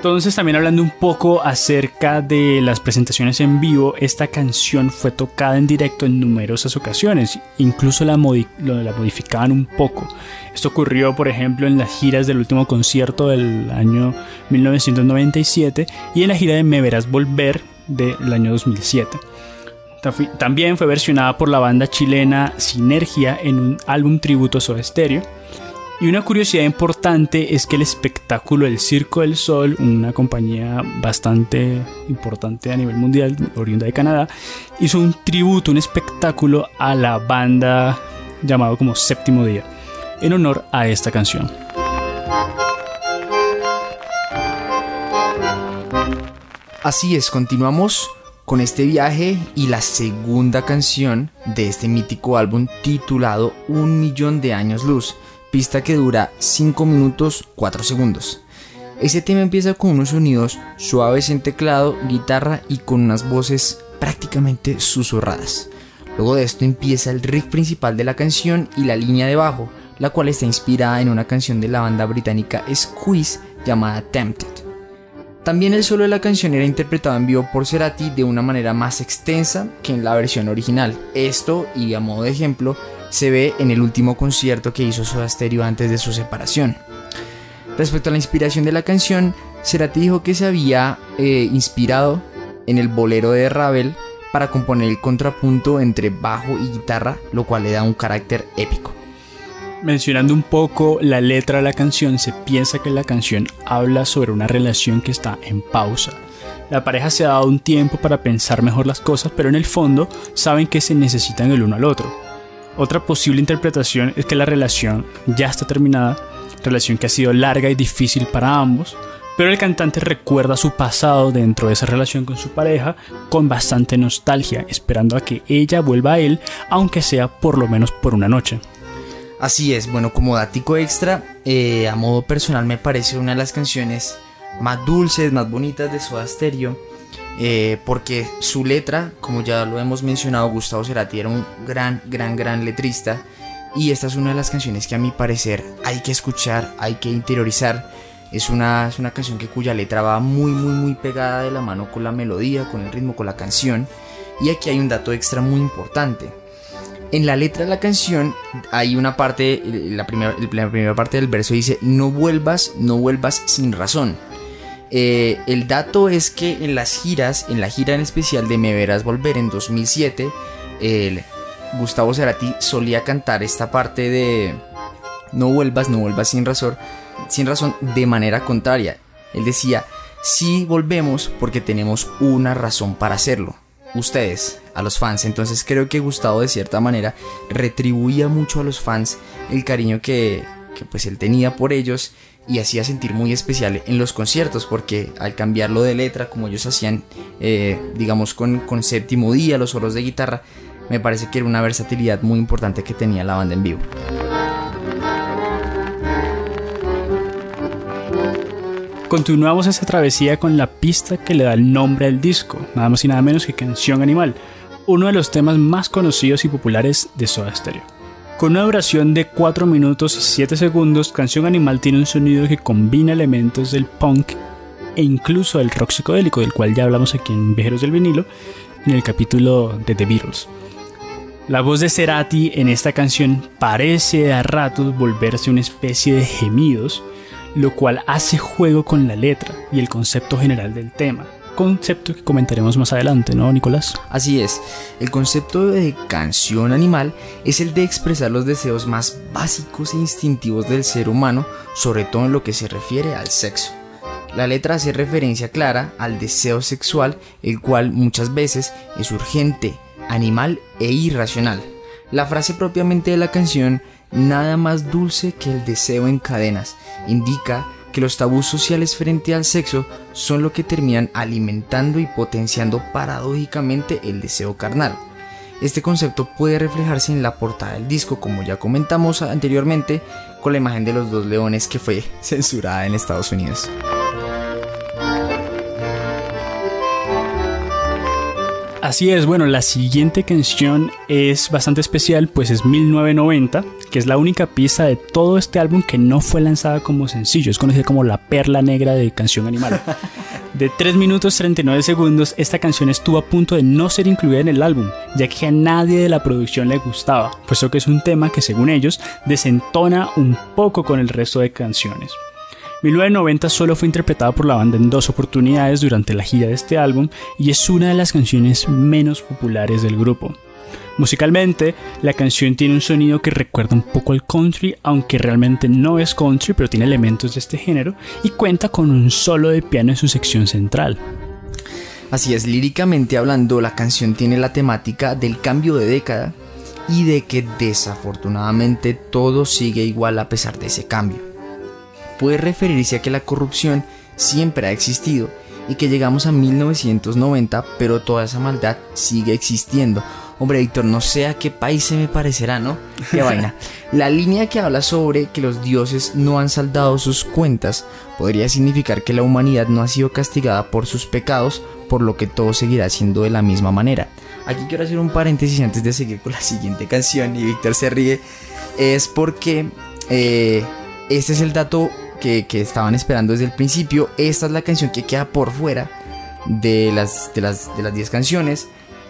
Entonces también hablando un poco acerca de las presentaciones en vivo, esta canción fue tocada en directo en numerosas ocasiones, incluso la, modi la modificaban un poco. Esto ocurrió por ejemplo en las giras del último concierto del año 1997 y en la gira de Me Verás Volver del año 2007. También fue versionada por la banda chilena Sinergia en un álbum tributo a Soda Stereo y una curiosidad importante es que el espectáculo del Circo del Sol, una compañía bastante importante a nivel mundial, oriunda de Canadá, hizo un tributo, un espectáculo a la banda llamado como Séptimo Día, en honor a esta canción. Así es, continuamos con este viaje y la segunda canción de este mítico álbum titulado Un Millón de Años Luz pista que dura 5 minutos 4 segundos. Este tema empieza con unos sonidos suaves en teclado, guitarra y con unas voces prácticamente susurradas. Luego de esto empieza el riff principal de la canción y la línea de bajo, la cual está inspirada en una canción de la banda británica Squeeze llamada Tempted. También el solo de la canción era interpretado en vivo por Cerati de una manera más extensa que en la versión original. Esto, y a modo de ejemplo, se ve en el último concierto que hizo Soda Stereo antes de su separación. Respecto a la inspiración de la canción, Cerati dijo que se había eh, inspirado en el bolero de Ravel para componer el contrapunto entre bajo y guitarra, lo cual le da un carácter épico. Mencionando un poco la letra de la canción, se piensa que la canción habla sobre una relación que está en pausa. La pareja se ha dado un tiempo para pensar mejor las cosas, pero en el fondo saben que se necesitan el uno al otro. Otra posible interpretación es que la relación ya está terminada, relación que ha sido larga y difícil para ambos, pero el cantante recuerda su pasado dentro de esa relación con su pareja con bastante nostalgia, esperando a que ella vuelva a él, aunque sea por lo menos por una noche. Así es, bueno, como datico extra, eh, a modo personal me parece una de las canciones más dulces, más bonitas de Soda Stereo, eh, porque su letra, como ya lo hemos mencionado, Gustavo Cerati era un gran, gran, gran letrista, y esta es una de las canciones que a mi parecer hay que escuchar, hay que interiorizar. Es una, es una canción que cuya letra va muy, muy, muy pegada de la mano con la melodía, con el ritmo, con la canción. Y aquí hay un dato extra muy importante en la letra de la canción hay una parte, la primera, parte del verso dice, no vuelvas, no vuelvas sin razón. Eh, el dato es que en las giras, en la gira en especial de Me Verás Volver en 2007, el Gustavo Cerati solía cantar esta parte de no vuelvas, no vuelvas sin razón, sin razón de manera contraria. Él decía, sí volvemos porque tenemos una razón para hacerlo ustedes, a los fans. Entonces creo que Gustavo de cierta manera retribuía mucho a los fans el cariño que, pues él tenía por ellos y hacía sentir muy especial en los conciertos porque al cambiarlo de letra como ellos hacían eh, digamos con, con séptimo día los solos de guitarra me parece que era una versatilidad muy importante que tenía la banda en vivo. Continuamos esa travesía con la pista que le da el nombre al disco, nada más y nada menos que Canción Animal, uno de los temas más conocidos y populares de Soda Stereo. Con una duración de 4 minutos y 7 segundos, Canción Animal tiene un sonido que combina elementos del punk e incluso del rock psicodélico, del cual ya hablamos aquí en Viajeros del Vinilo, en el capítulo de The Beatles. La voz de Cerati en esta canción parece a ratos volverse una especie de gemidos, lo cual hace juego con la letra y el concepto general del tema. Concepto que comentaremos más adelante, ¿no, Nicolás? Así es, el concepto de canción animal es el de expresar los deseos más básicos e instintivos del ser humano, sobre todo en lo que se refiere al sexo. La letra hace referencia clara al deseo sexual, el cual muchas veces es urgente, animal e irracional. La frase propiamente de la canción nada más dulce que el deseo en cadenas. Indica que los tabús sociales frente al sexo son lo que terminan alimentando y potenciando paradójicamente el deseo carnal. Este concepto puede reflejarse en la portada del disco, como ya comentamos anteriormente, con la imagen de los dos leones que fue censurada en Estados Unidos. Así es, bueno, la siguiente canción es bastante especial, pues es 1990, que es la única pista de todo este álbum que no fue lanzada como sencillo, es conocida como la perla negra de canción animal. De 3 minutos 39 segundos, esta canción estuvo a punto de no ser incluida en el álbum, ya que a nadie de la producción le gustaba, puesto que es un tema que según ellos desentona un poco con el resto de canciones. 1990 solo fue interpretada por la banda en dos oportunidades durante la gira de este álbum y es una de las canciones menos populares del grupo. Musicalmente, la canción tiene un sonido que recuerda un poco al country, aunque realmente no es country, pero tiene elementos de este género y cuenta con un solo de piano en su sección central. Así es, líricamente hablando, la canción tiene la temática del cambio de década y de que desafortunadamente todo sigue igual a pesar de ese cambio puede referirse a que la corrupción siempre ha existido y que llegamos a 1990 pero toda esa maldad sigue existiendo. Hombre, Víctor, no sé a qué país se me parecerá, ¿no? Qué vaina. La línea que habla sobre que los dioses no han saldado sus cuentas podría significar que la humanidad no ha sido castigada por sus pecados, por lo que todo seguirá siendo de la misma manera. Aquí quiero hacer un paréntesis antes de seguir con la siguiente canción y Víctor se ríe. Es porque eh, este es el dato que, estaban esperando desde el principio. Esta es la canción que queda por fuera de las de las de las 10 canciones.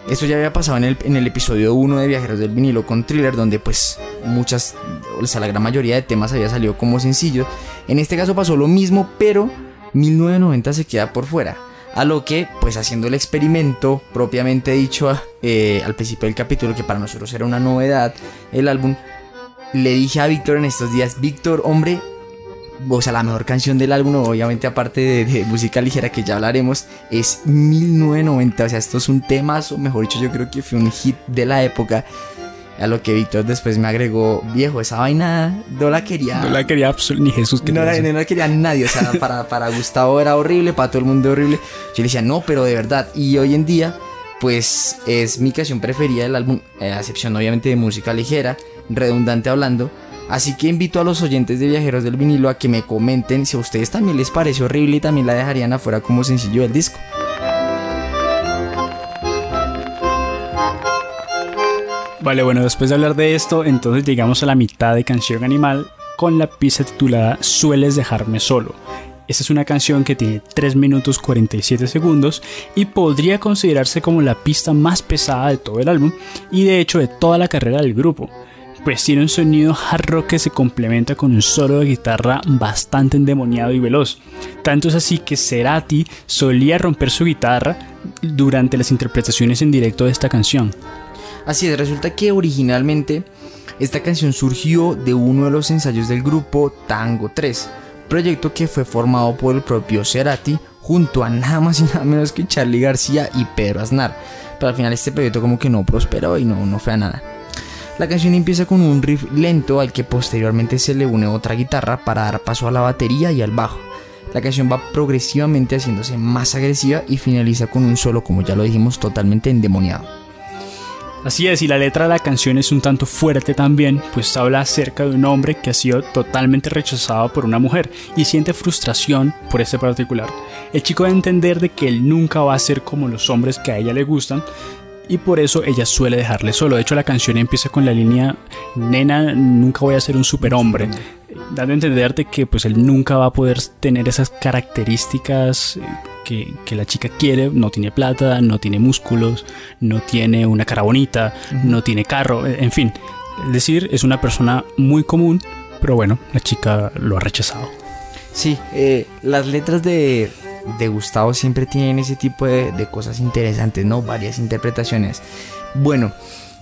Esto ya había pasado en el, en el episodio 1 de Viajeros del Vinilo con Thriller, donde pues muchas, o sea, la gran mayoría de temas había salido como sencillo. En este caso pasó lo mismo, pero 1990 se queda por fuera. A lo que, pues haciendo el experimento propiamente dicho eh, al principio del capítulo, que para nosotros era una novedad, el álbum, le dije a Víctor en estos días, Víctor, hombre, o sea, la mejor canción del álbum, obviamente aparte de, música ligera que ya hablaremos, es 1990. O sea, esto es un temazo, mejor dicho, yo creo que fue un hit de la época. A lo que Víctor después me agregó, viejo, esa vaina no la quería. No la quería ni Jesús. No la, no la, quería nadie. O sea, para, para Gustavo era horrible, para todo el mundo horrible. Yo le decía, no, pero de verdad. Y hoy en día, pues es mi canción preferida del álbum, a excepción obviamente de música ligera, redundante hablando Así que invito a los oyentes de Viajeros del Vinilo a que me comenten si a ustedes también les parece horrible y también la dejarían afuera como sencillo del disco. Vale, bueno, después de hablar de esto, entonces llegamos a la mitad de Canción Animal con la pieza titulada Sueles dejarme solo. Esta es una canción que tiene 3 minutos 47 segundos y podría considerarse como la pista más pesada de todo el álbum y de hecho de toda la carrera del grupo pues tiene un sonido hard rock que se complementa con un solo de guitarra bastante endemoniado y veloz. Tanto es así que Cerati solía romper su guitarra durante las interpretaciones en directo de esta canción. Así es, resulta que originalmente esta canción surgió de uno de los ensayos del grupo Tango 3, proyecto que fue formado por el propio Cerati junto a nada más y nada menos que Charlie García y Pedro Aznar. Pero al final este proyecto como que no prosperó y no, no fue a nada. La canción empieza con un riff lento al que posteriormente se le une otra guitarra para dar paso a la batería y al bajo. La canción va progresivamente haciéndose más agresiva y finaliza con un solo, como ya lo dijimos, totalmente endemoniado. Así es, y la letra de la canción es un tanto fuerte también, pues habla acerca de un hombre que ha sido totalmente rechazado por una mujer y siente frustración por este particular. El chico debe entender de que él nunca va a ser como los hombres que a ella le gustan, y por eso ella suele dejarle solo. De hecho, la canción empieza con la línea, nena, nunca voy a ser un superhombre, dando a entenderte que pues él nunca va a poder tener esas características eh, que, la chica quiere, no tiene plata, no tiene músculos, no tiene una cara bonita, no tiene carro, eh, en fin. Es decir, es una persona muy común, pero bueno, la chica lo ha rechazado. Sí, eh, las letras de, de Gustavo siempre tienen ese tipo de, cosas interesantes, ¿no? Varias interpretaciones. Bueno,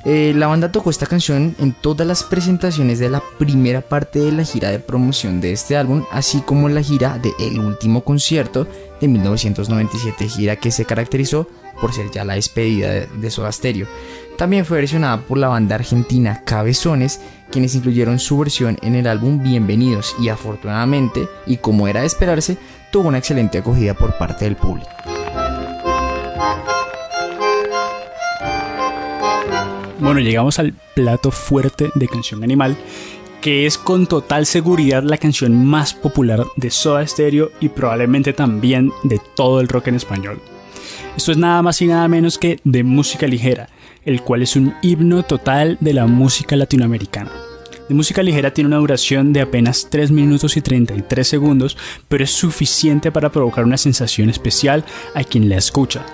eh, la banda tocó esta canción en todas las presentaciones de la primera parte de la gira de promoción de este álbum, así como en la gira de El Último Concierto de 1997, gira que se caracterizó por ser ya la despedida de, de Soda. También fue versionada por la banda argentina Cabezones, quienes incluyeron su versión en el álbum Bienvenidos y afortunadamente, y como era de esperarse, tuvo una excelente acogida por parte del público. Bueno, llegamos al plato fuerte de Canción Animal, que es con total seguridad la canción más popular de Soda Stereo y probablemente también de todo el rock en español. Esto es nada más y nada menos que de música ligera, el cual es un himno total de la música latinoamericana. De música ligera tiene una duración de apenas 3 minutos y 33 segundos, pero es suficiente para provocar una sensación especial a quien la escucha.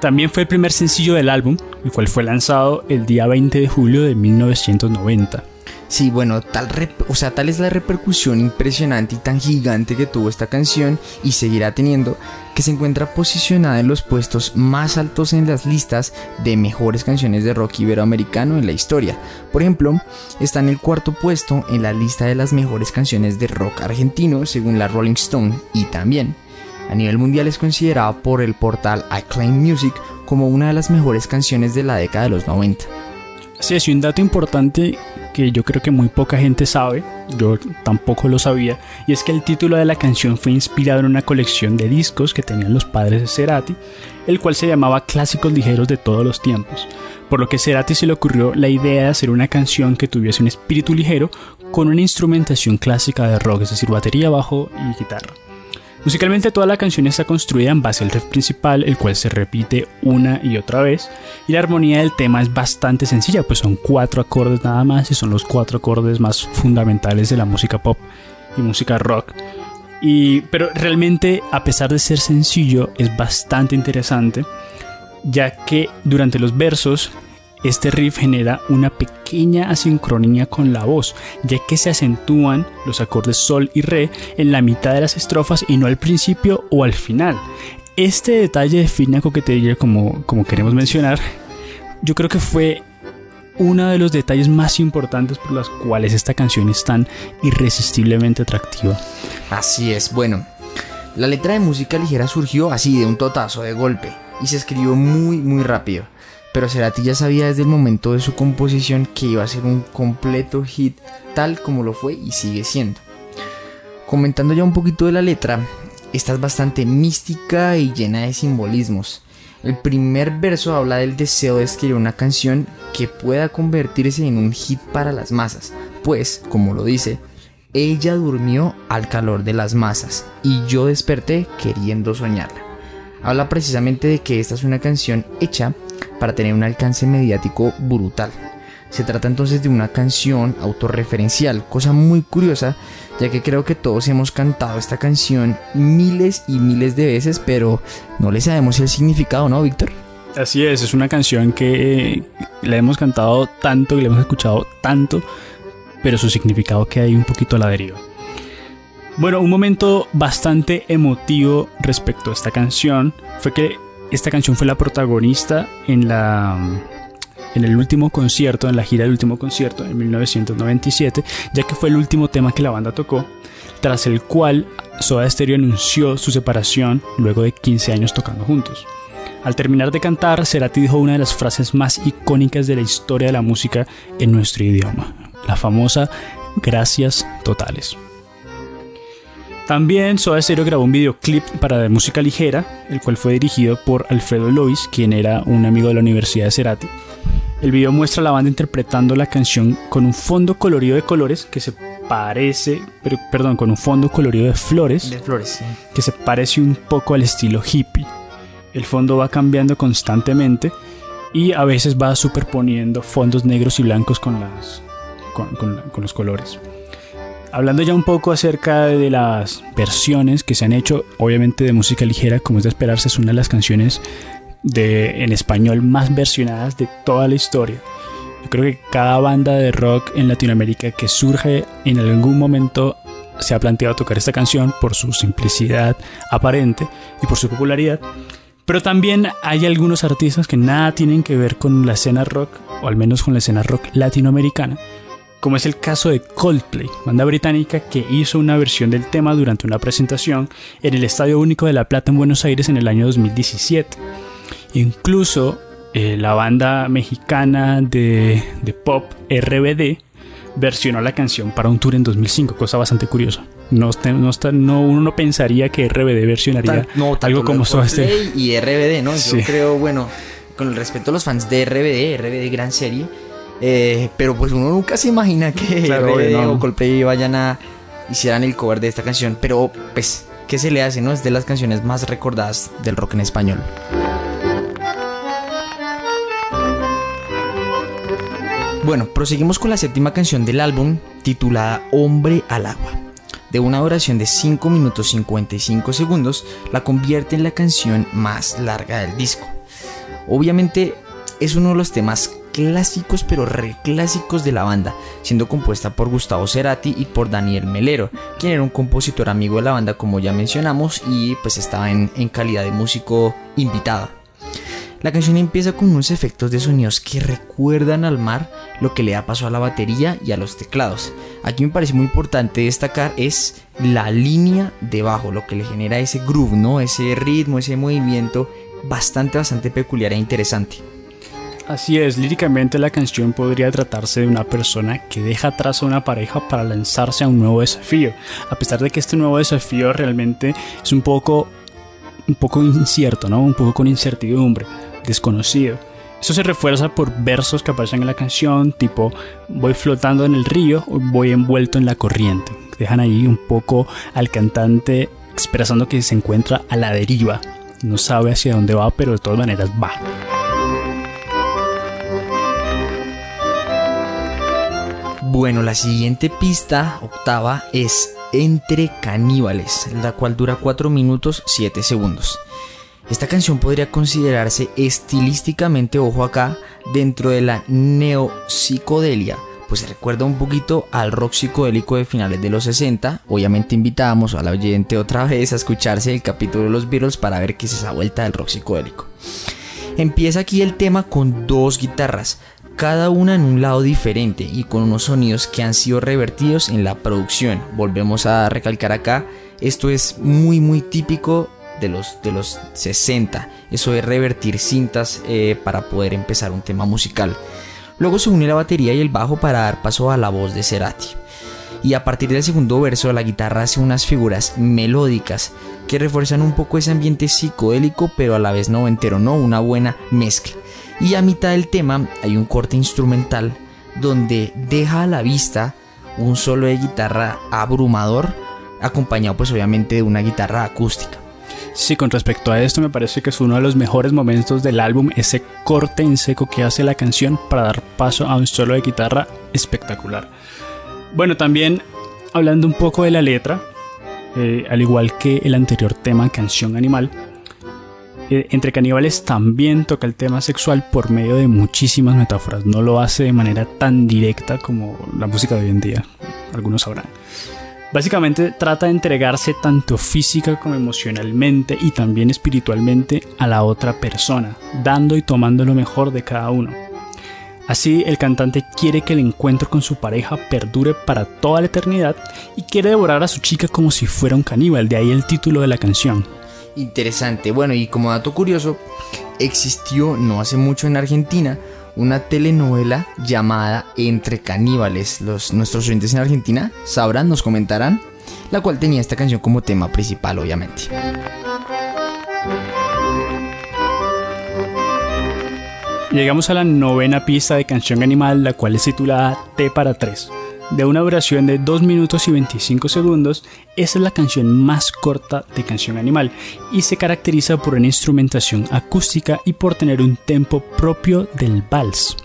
También fue el primer sencillo del álbum, el cual fue lanzado el día 20 de julio de 1990. Sí, bueno, tal, o sea, tal es la repercusión impresionante y tan gigante que tuvo esta canción y seguirá teniendo, que se encuentra posicionada en los puestos más altos en las listas de mejores canciones de rock iberoamericano en la historia. Por ejemplo, está en el cuarto puesto en la lista de las mejores canciones de rock argentino según la Rolling Stone y también a nivel mundial es considerada por el portal Acclaim Music como una de las mejores canciones de la década de los 90. Sí, es un dato importante que yo creo que muy poca gente sabe, yo tampoco lo sabía, y es que el título de la canción fue inspirado en una colección de discos que tenían los padres de Cerati, el cual se llamaba Clásicos Ligeros de todos los tiempos, por lo que Cerati se le ocurrió la idea de hacer una canción que tuviese un espíritu ligero con una instrumentación clásica de rock, es decir, batería, bajo y guitarra. Musicalmente toda la canción está construida en base al riff principal, el cual se repite una y otra vez, y la armonía del tema es bastante sencilla, pues son cuatro acordes nada más y son los cuatro acordes más fundamentales de la música pop y música rock. Y, pero realmente, a pesar de ser sencillo, es bastante interesante, ya que durante los versos este riff genera una pequeña asincronía con la voz, ya que se acentúan los acordes sol y re en la mitad de las estrofas y no al principio o al final. Este detalle de fina coquetería, como, como queremos mencionar, yo creo que fue uno de los detalles más importantes por los cuales esta canción es tan irresistiblemente atractiva. Así es, bueno, la letra de música ligera surgió así de un totazo de golpe y se escribió muy muy rápido. Pero Cerati ya sabía desde el momento de su composición que iba a ser un completo hit tal como lo fue y sigue siendo. Comentando ya un poquito de la letra, esta es bastante mística y llena de simbolismos. El primer verso habla del deseo de escribir una canción que pueda convertirse en un hit para las masas, pues, como lo dice, ella durmió al calor de las masas y yo desperté queriendo soñarla. Habla precisamente de que esta es una canción hecha para tener un alcance mediático brutal. Se trata entonces de una canción autorreferencial, cosa muy curiosa, ya que creo que todos hemos cantado esta canción miles y miles de veces, pero no le sabemos el significado, ¿no, Víctor? Así es, es una canción que la hemos cantado tanto y la hemos escuchado tanto, pero su significado queda ahí un poquito a la deriva. Bueno, un momento bastante emotivo respecto a esta canción fue que esta canción fue la protagonista en la en el último concierto, en la gira del último concierto en 1997, ya que fue el último tema que la banda tocó, tras el cual Soda Stereo anunció su separación luego de 15 años tocando juntos. Al terminar de cantar, Cerati dijo una de las frases más icónicas de la historia de la música en nuestro idioma, la famosa gracias totales. También Soda Stereo grabó un videoclip para de música ligera, el cual fue dirigido por Alfredo Lois, quien era un amigo de la Universidad de Cerati. El video muestra a la banda interpretando la canción con un fondo colorido de colores que se parece, pero, perdón, con un fondo colorido de flores, De flores, sí. que se parece un poco al estilo hippie. El fondo va cambiando constantemente y a veces va superponiendo fondos negros y blancos con, las, con, con- con los colores. Hablando ya un poco acerca de las versiones que se han hecho, obviamente de música ligera, como es de esperarse, es una de las canciones de, en español más versionadas de toda la historia. Yo creo que cada banda de rock en Latinoamérica que surge en algún momento se ha planteado tocar esta canción por su simplicidad aparente y por su popularidad. Pero también hay algunos artistas que nada tienen que ver con la escena rock, o al menos con la escena rock latinoamericana, como es el caso de Coldplay, banda británica que hizo una versión del tema durante una presentación en el Estadio Único de La Plata en Buenos Aires en el año 2017. Incluso eh, la banda mexicana de, de pop RBD versionó la canción para un tour en 2005, cosa bastante curiosa. No, no, no- uno no pensaría que RBD versionaría Tan- no, algo como Soda. Coldplay y RBD, ¿no? Yo Sí. creo, bueno, con el respeto a los fans de RBD, RBD gran serie, eh, pero pues uno nunca se imagina que Claro, RBD no. o Coldplay vayan a hicieran el cover de esta canción, pero pues ¿qué se le hace, no? Es de las canciones más recordadas del rock en español. Bueno, proseguimos con la séptima canción del álbum, titulada Hombre al agua. De una duración de 5 minutos 55 segundos, la convierte en la canción más larga del disco. Obviamente es uno de los temas clásicos pero reclásicos de la banda, siendo compuesta por Gustavo Cerati y por Daniel Melero, quien era un compositor amigo de la banda como ya mencionamos y pues estaba en, en calidad de músico invitado. La canción empieza con unos efectos de sonidos que recuerdan al mar lo que le da paso a la batería y a los teclados. Aquí me parece muy importante destacar es la línea de bajo, lo que le genera ese groove, ¿no? Ese ritmo, ese movimiento bastante, bastante peculiar e interesante. Así es, líricamente la canción podría tratarse de una persona que deja atrás a una pareja para lanzarse a un nuevo desafío, a pesar de que este nuevo desafío realmente es un poco un poco incierto, ¿no? Un poco con incertidumbre, desconocido. Eso se refuerza por versos que aparecen en la canción, tipo voy flotando en el río o voy envuelto en la corriente. Dejan ahí un poco al cantante expresando que se encuentra a la deriva. No sabe hacia dónde va, pero de todas maneras va. Bueno, la siguiente pista, octava, es Entre Caníbales, la cual dura 4 minutos 7 segundos. Esta canción podría considerarse estilísticamente, ojo acá, dentro de la neopsicodelia, pues recuerda un poquito al rock psicodélico de finales de los 60. Obviamente invitábamos al oyente otra vez a escucharse el capítulo de los Beatles para ver qué es esa vuelta del rock psicodélico. Empieza aquí el tema con dos guitarras, cada una en un lado diferente y con unos sonidos que han sido revertidos en la producción. Volvemos a recalcar acá, esto es muy muy típico de los, de los 60, eso de revertir cintas eh, para poder empezar un tema musical. Luego se une la batería y el bajo para dar paso a la voz de Cerati. Y a partir del segundo verso la guitarra hace unas figuras melódicas que refuerzan un poco ese ambiente psicodélico pero a la vez noventero, ¿no? Una buena mezcla. Y a mitad del tema hay un corte instrumental donde deja a la vista un solo de guitarra abrumador acompañado pues obviamente de una guitarra acústica. Sí, con respecto a esto me parece que es uno de los mejores momentos del álbum, ese corte en seco que hace la canción para dar paso a un solo de guitarra espectacular. Bueno, también hablando un poco de la letra, eh, al igual que el anterior tema, Canción Animal, entre caníbales también toca el tema sexual por medio de muchísimas metáforas. No lo hace de manera tan directa como la música de hoy en día, algunos sabrán. Básicamente trata de entregarse tanto física como emocionalmente y también espiritualmente a la otra persona, dando y tomando lo mejor de cada uno. Así, el cantante quiere que el encuentro con su pareja perdure para toda la eternidad y quiere devorar a su chica como si fuera un caníbal, de ahí el título de la canción. Interesante, bueno, y como dato curioso, existió no hace mucho en Argentina una telenovela llamada Entre Caníbales. Los, nuestros oyentes en Argentina sabrán, nos comentarán, la cual tenía esta canción como tema principal, obviamente. Llegamos a la novena pista de Canción Animal, la cual es titulada T para 3 de una duración de 2 minutos y 25 segundos, es la canción más corta de Canción Animal y se caracteriza por una instrumentación acústica y por tener un tempo propio del vals,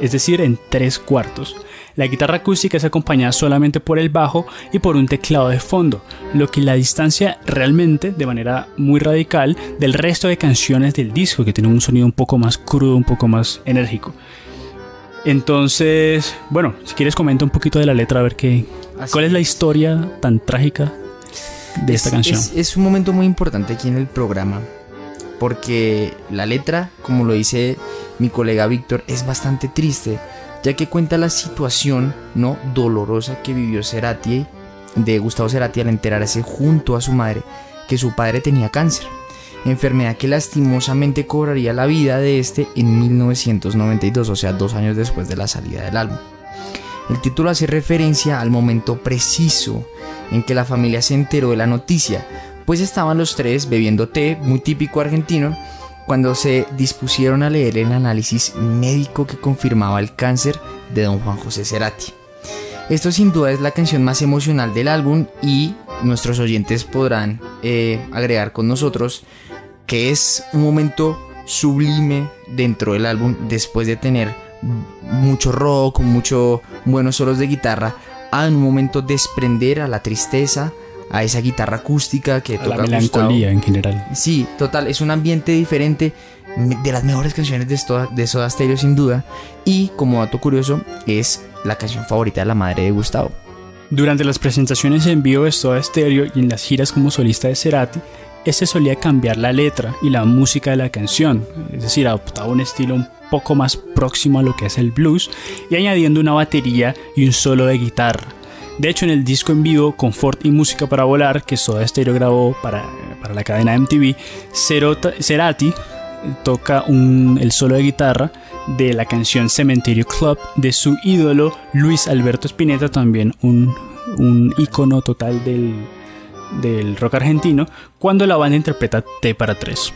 es decir, en tres cuartos. La guitarra acústica es acompañada solamente por el bajo y por un teclado de fondo, lo que la distancia realmente de manera muy radical del resto de canciones del disco que tienen un sonido un poco más crudo, un poco más enérgico. Entonces, bueno, si quieres comenta un poquito de la letra, a ver qué, cuál es la historia tan trágica de esta canción. Es, un momento muy importante aquí en el programa, porque la letra, como lo dice mi colega Víctor, es bastante triste, ya que cuenta la situación no dolorosa que vivió Cerati de Gustavo Cerati al enterarse junto a su madre que su padre tenía cáncer enfermedad que lastimosamente cobraría la vida de este en 1992, o sea, dos años después de la salida del álbum. El título hace referencia al momento preciso en que la familia se enteró de la noticia, pues estaban los tres bebiendo té, muy típico argentino, cuando se dispusieron a leer el análisis médico que confirmaba el cáncer de don Juan José Cerati. Esto sin duda es la canción más emocional del álbum y nuestros oyentes podrán eh, agregar con nosotros que es un momento sublime dentro del álbum después de tener mucho rock, mucho buenos solos de guitarra, a un momento desprender a la tristeza, a esa guitarra acústica que a la melancolía en general. Sí, total, es un ambiente diferente de las mejores canciones de, Soda, de Soda Stereo sin duda y como dato curioso es la canción favorita de la madre de Gustavo. Durante las presentaciones en vivo de Soda Stereo y en las giras como solista de Cerati, ese solía cambiar la letra y la música de la canción, es decir, adoptaba un estilo un poco más próximo a lo que es el blues y añadiendo una batería y un solo de guitarra. De hecho, en el disco en vivo Confort y Música para Volar, que Soda Stereo grabó para, para la cadena MTV, Cerati toca el solo de guitarra de la canción Cementerio Club de su ídolo Luis Alberto Spinetta, también un, un ícono total del, del rock argentino cuando la banda interpreta T para 3.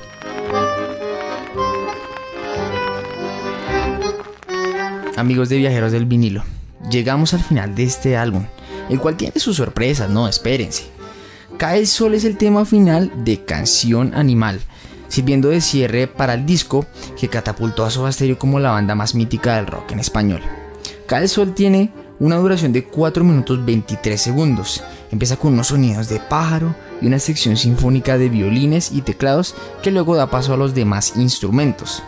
Amigos de Viajeros del Vinilo, llegamos al final de este álbum, el cual tiene sus sorpresas, no, espérense. Cae el sol es el tema final de Canción Animal, sirviendo de cierre para el disco que catapultó a Soda Stereo como la banda más mítica del rock en español. Cae el sol tiene una duración de 4 minutos 23 segundos Empieza con unos sonidos de pájaro y una sección sinfónica de violines y teclados que luego da paso a los demás instrumentos.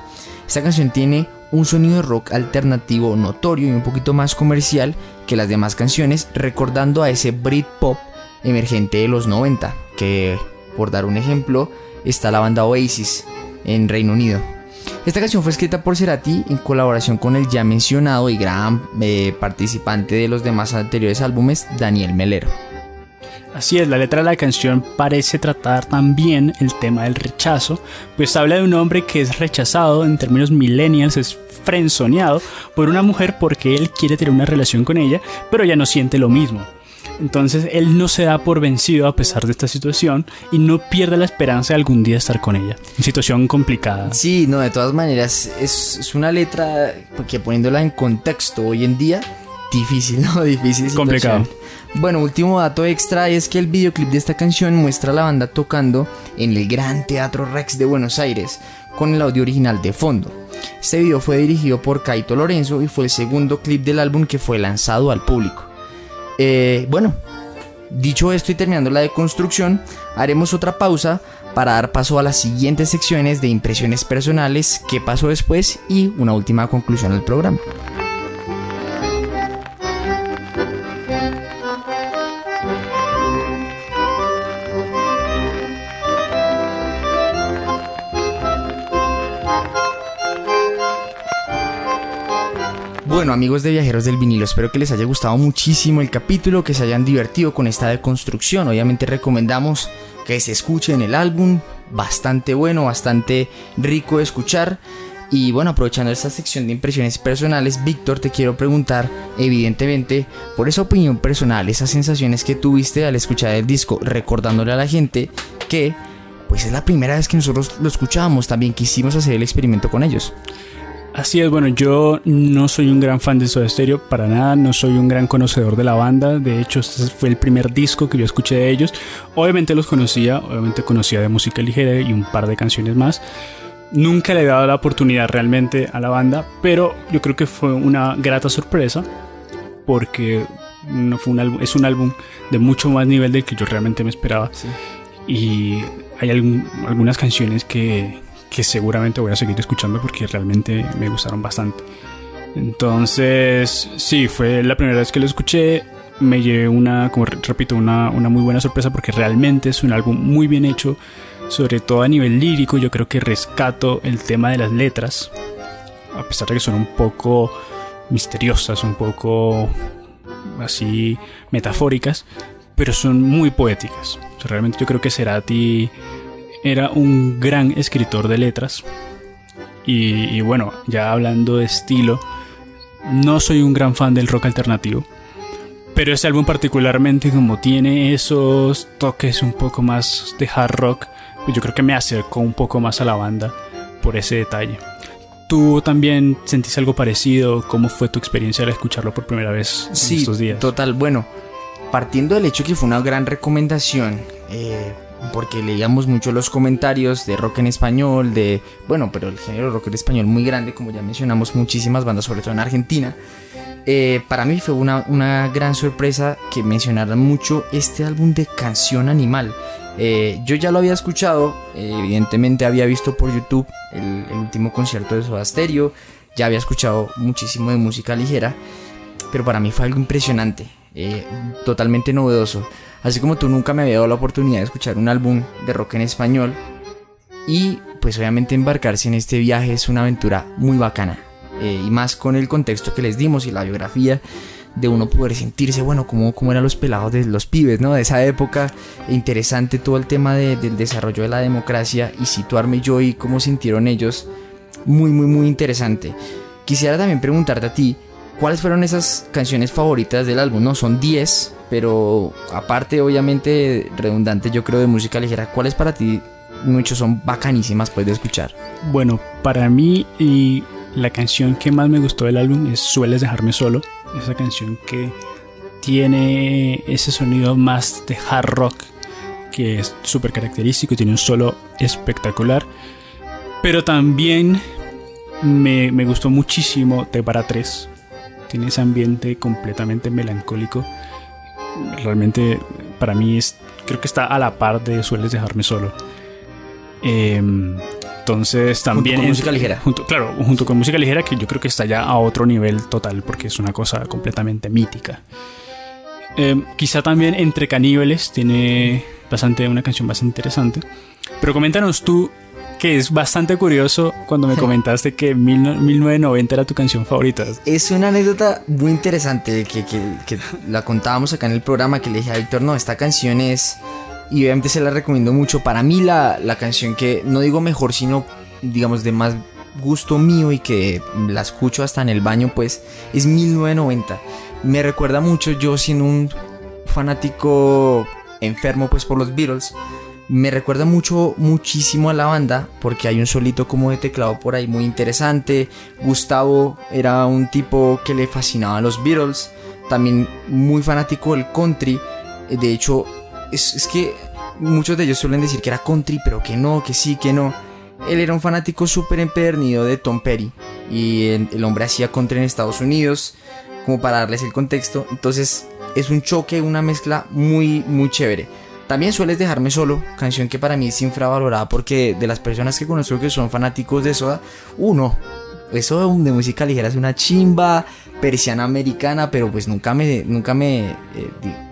Esta canción tiene un sonido rock alternativo notorio y un poquito más comercial que las demás canciones, recordando a ese Britpop emergente de los 90, que por dar un ejemplo está la banda Oasis en Reino Unido. Esta canción fue escrita por Cerati en colaboración con el ya mencionado y gran eh, participante de los demás anteriores álbumes, Daniel Melero. Así es, la letra de la canción parece tratar también el tema del rechazo, pues habla de un hombre que es rechazado en términos millennials, es frenzoneado por una mujer porque él quiere tener una relación con ella, pero ella no siente lo mismo. Entonces él no se da por vencido a pesar de esta situación y no pierde la esperanza de algún día estar con ella. Una situación complicada. Sí, no, de todas maneras es, es una letra que poniéndola en contexto hoy en día, difícil, ¿no? Difícil. situación. Complicado. Bueno, último dato extra es que el videoclip de esta canción muestra a la banda tocando en el Gran Teatro Rex de Buenos Aires con el audio original de fondo. Este video fue dirigido por Kaito Lorenzo y fue el segundo clip del álbum que fue lanzado al público. Eh, bueno, dicho esto y terminando la deconstrucción, haremos otra pausa para dar paso a las siguientes secciones de impresiones personales, qué pasó después y una última conclusión al programa. Amigos de Viajeros del Vinilo, espero que les haya gustado muchísimo el capítulo, que se hayan divertido con esta deconstrucción. Obviamente recomendamos que se escuchen el álbum, bastante bueno, bastante rico de escuchar. Y bueno, aprovechando esta sección de impresiones personales, Víctor, te quiero preguntar, evidentemente, por esa opinión personal, esas sensaciones que tuviste al escuchar el disco, recordándole a la gente que pues es la primera vez que nosotros lo escuchábamos, también quisimos hacer el experimento con ellos. Así es, bueno, yo no soy un gran fan de Soda Stereo, para nada, no soy un gran conocedor de la banda, de hecho este fue el primer disco que yo escuché de ellos, obviamente los conocía, obviamente conocía de música ligera y un par de canciones más, nunca le he dado la oportunidad realmente a la banda, pero yo creo que fue una grata sorpresa, porque no fue un álbum, es un álbum de mucho más nivel del que yo realmente me esperaba, Sí. y hay algún- algunas canciones que, que seguramente voy a seguir escuchando porque realmente me gustaron bastante. Entonces, sí, fue la primera vez que lo escuché. Me llevé una, como re- repito, una, una muy buena sorpresa porque realmente es un álbum muy bien hecho, sobre todo a nivel lírico. Yo creo que rescato el tema de las letras, a pesar de que son un poco misteriosas, un poco así metafóricas, pero son muy poéticas. Realmente yo creo que Cerati era un gran escritor de letras. Y, y bueno, ya hablando de estilo, no soy un gran fan del rock alternativo. Pero este álbum particularmente como tiene esos toques un poco más de hard rock, pues yo creo que me acercó un poco más a la banda por ese detalle. ¿Tú también sentís algo parecido? ¿Cómo fue tu experiencia al escucharlo por primera vez en Sí, estos días? total. Bueno, partiendo del hecho que fue una gran recomendación, eh, porque leíamos mucho los comentarios de rock en español, de, bueno, pero el género rock en español muy grande, como ya mencionamos, muchísimas bandas, sobre todo en Argentina. Eh, para mí fue una, una gran sorpresa que mencionaran mucho este álbum de Canción Animal. Eh, yo ya lo había escuchado, eh, evidentemente había visto por YouTube el, el último concierto de Soda Stereo, ya había escuchado muchísimo de música ligera, pero para mí fue algo impresionante, eh, totalmente novedoso. Así como tú nunca me había dado la oportunidad de escuchar un álbum de rock en español y pues obviamente embarcarse en este viaje es una aventura muy bacana. eh, y más con el contexto que les dimos y la biografía de uno poder sentirse, bueno, como, como eran los pelados de los pibes, ¿no? De esa época, interesante todo el tema de- del desarrollo de la democracia y situarme yo y cómo sintieron ellos, muy, muy, muy interesante. Quisiera también preguntarte a ti, ¿cuáles fueron esas canciones favoritas del álbum? No, son 10, pero aparte, obviamente, redundante, yo creo, de música ligera, ¿cuáles para ti muchos son bacanísimas pues de escuchar? Bueno, para mí la canción que más me gustó del álbum es Sueles dejarme solo. Esa canción que tiene ese sonido más de hard rock que es súper característico y tiene un solo espectacular. Pero también me, me gustó muchísimo Te para 3. Tiene ese ambiente completamente melancólico. Realmente para mí es, creo que está a la par de Sueles dejarme solo. Em, entonces también... con música ligera. junto- claro, junto con música ligera que yo creo que está ya a otro nivel total porque es una cosa completamente mítica. Em, quizá también Entre Caníbales tiene bastante una canción bastante interesante. Pero coméntanos tú que es bastante curioso cuando me comentaste que 1990 era tu canción favorita. Es una anécdota muy interesante que, que, la contábamos acá en el programa que le dije a Víctor, no, esta canción es... Y obviamente se la recomiendo mucho. Para mí la, la canción que, no digo mejor, sino digamos de más gusto mío y que la escucho hasta en el baño, pues es 1990. Me recuerda mucho yo siendo un fanático enfermo pues por los Beatles me recuerda mucho, muchísimo a la banda, porque hay un solito como de teclado por ahí muy interesante. Gustavo era un tipo que le fascinaba a los Beatles, también muy fanático del country. De hecho, es, que muchos de ellos suelen decir que era country, pero que no, que sí, que no. Él era un fanático súper empedernido de Tom Petty y el, el hombre hacía country en Estados Unidos, como para darles el contexto. Entonces es un choque, una mezcla muy, muy chévere. También sueles dejarme solo, canción que para mí es infravalorada porque de las personas que conozco que son fanáticos de Soda, uno, eso de música ligera es una chimba persiana americana, pero pues nunca me, nunca me, eh,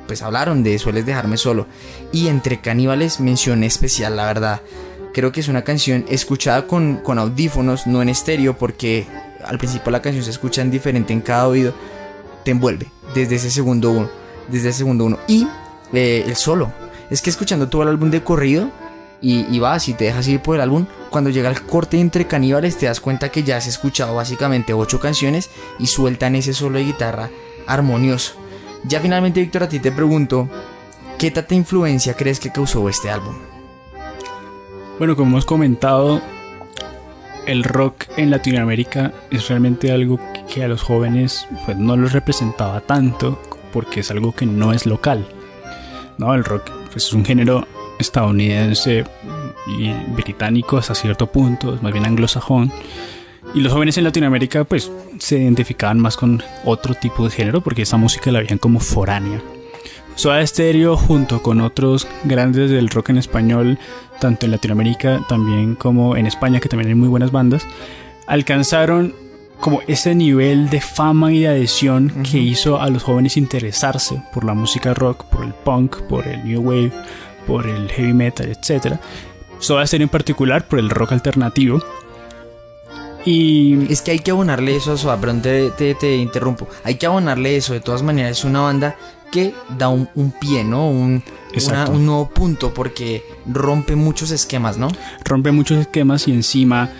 pues hablaron de sueles dejarme solo. Y entre caníbales mención especial, la verdad. Creo que es una canción escuchada con, con audífonos, no en estéreo, porque al principio la canción se escucha en diferente en cada oído. Te envuelve desde ese segundo uno, desde ese segundo uno. Y eh, el solo, es que escuchando todo el álbum de corrido y, vas y te dejas ir por el álbum, cuando llega el corte entre caníbales te das cuenta que ya has escuchado básicamente ocho canciones y sueltan ese solo de guitarra armonioso. Ya finalmente, Víctor, a ti te pregunto, ¿qué tanta influencia crees que causó este álbum? Bueno, como hemos comentado, el rock en Latinoamérica es realmente algo que a los jóvenes pues, no los representaba tanto porque es algo que no es local. ¿no? El rock pues, es un género estadounidense y británico hasta cierto punto, es más bien anglosajón. Y los jóvenes en Latinoamérica pues se identificaban más con otro tipo de género porque esa música la veían como foránea. Soda Stereo junto con otros grandes del rock en español, tanto en Latinoamérica también como en España, que también hay muy buenas bandas, alcanzaron como ese nivel de fama y de adhesión que hizo a los jóvenes interesarse por la música rock, por el punk, por el new wave, por el heavy metal, etc. Soda Stereo en particular por el rock alternativo. Y es que hay que abonarle eso a Soda, perdón te, te, interrumpo. Hay que abonarle eso, de todas maneras es una banda que da un, pie, ¿no? Un, un nuevo punto porque rompe muchos esquemas, ¿no? Rompe muchos esquemas y encima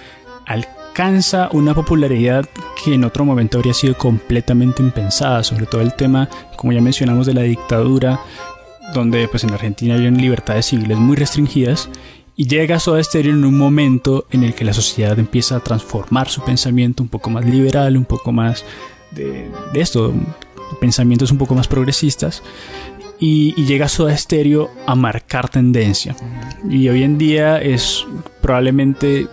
al alcanza una popularidad que en otro momento habría sido completamente impensada, sobre todo el tema, como ya mencionamos, de la dictadura, donde pues en Argentina había libertades civiles muy restringidas, y llega Soda Stereo en un momento en el que la sociedad empieza a transformar su pensamiento un poco más liberal, un poco más de, esto, pensamientos un poco más progresistas, y, y, llega Soda Stereo a marcar tendencia. Y hoy en día es probablemente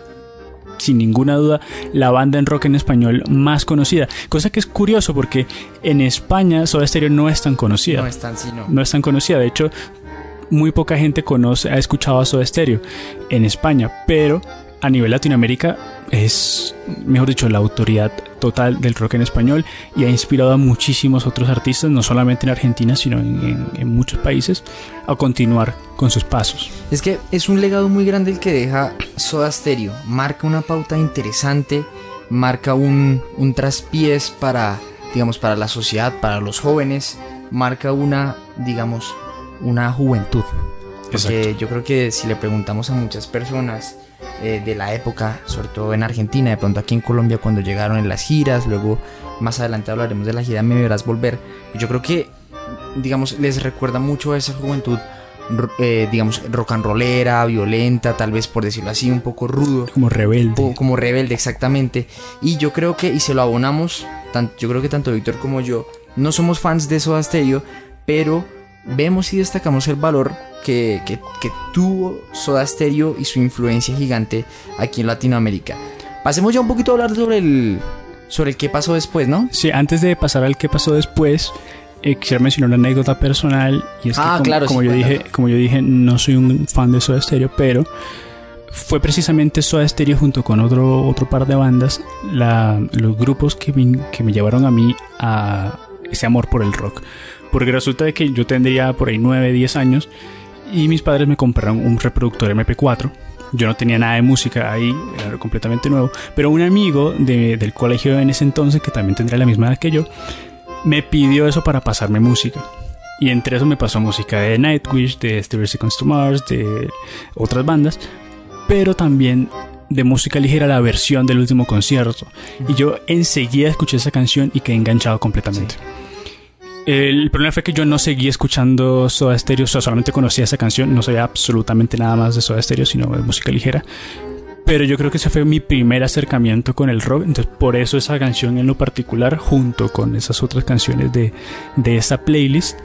sin ninguna duda la banda en rock en español más conocida. Cosa que es curioso porque en España Soda Stereo no es tan conocida. No es tan, sí, no. es tan conocida. De hecho, muy poca gente conoce, ha escuchado a Soda Stereo en España, pero a nivel Latinoamérica es, mejor dicho, la autoridad total del rock en español y ha inspirado a muchísimos otros artistas, no solamente en Argentina, sino en, muchos países, a continuar con sus pasos. Es que es un legado muy grande el que deja Soda Stereo, marca una pauta interesante, marca un, un traspiés para, digamos, para la sociedad, para los jóvenes, marca una, digamos, una juventud. Porque yo creo que si le preguntamos a muchas personas, eh, de la época, sobre todo en Argentina, de pronto aquí en Colombia cuando llegaron en las giras, luego más adelante hablaremos de la gira Me verás volver. Yo creo que, digamos, les recuerda mucho a esa juventud, eh, digamos, rock and rollera, violenta, tal vez por decirlo así, un poco rudo. Como rebelde. como rebelde, exactamente. Y yo creo que, y se lo abonamos, tanto, yo creo que tanto Víctor como yo, no somos fans de Soda Stereo, pero vemos y destacamos el valor que, tuvo Soda Stereo y su influencia gigante aquí enLatinoamérica. Pasemos ya un poquito a hablar sobre el, sobre el qué pasó después, ¿no? Sí, antes de pasar al qué pasó después, eh, quisiera mencionar una anécdota personal y es que ah, como, como yo dije, como yo dije, no soy un fan de Soda Stereo, pero fue precisamente Soda Stereo junto con otro, otro par de bandas los grupos que que me llevaron a mí a ese amor por el rock. Porque resulta de que yo tendría por ahí 9, 10 años y mis padres me compraron un reproductor MP4 Yo no tenía nada de música ahí, era completamente nuevo. Pero un amigo del colegio en ese entonces, que también tendría la misma edad que yo, me pidió eso para pasarme música. Y entre eso me pasó música de Nightwish, de 30 Seconds to Mars, de otras bandas, pero también de música ligera la versión del último concierto. Y yo enseguida escuché esa canción y quedé enganchado completamente. El problema fue que yo no seguí escuchando Soda Stereo, solamente conocía esa canción, no sabía absolutamente nada más de Soda Stereo, sino de música ligera. Pero yo creo que ese fue mi primer acercamiento con el rock, entonces por eso esa canción en lo particular, junto con esas otras canciones de, de esa playlist,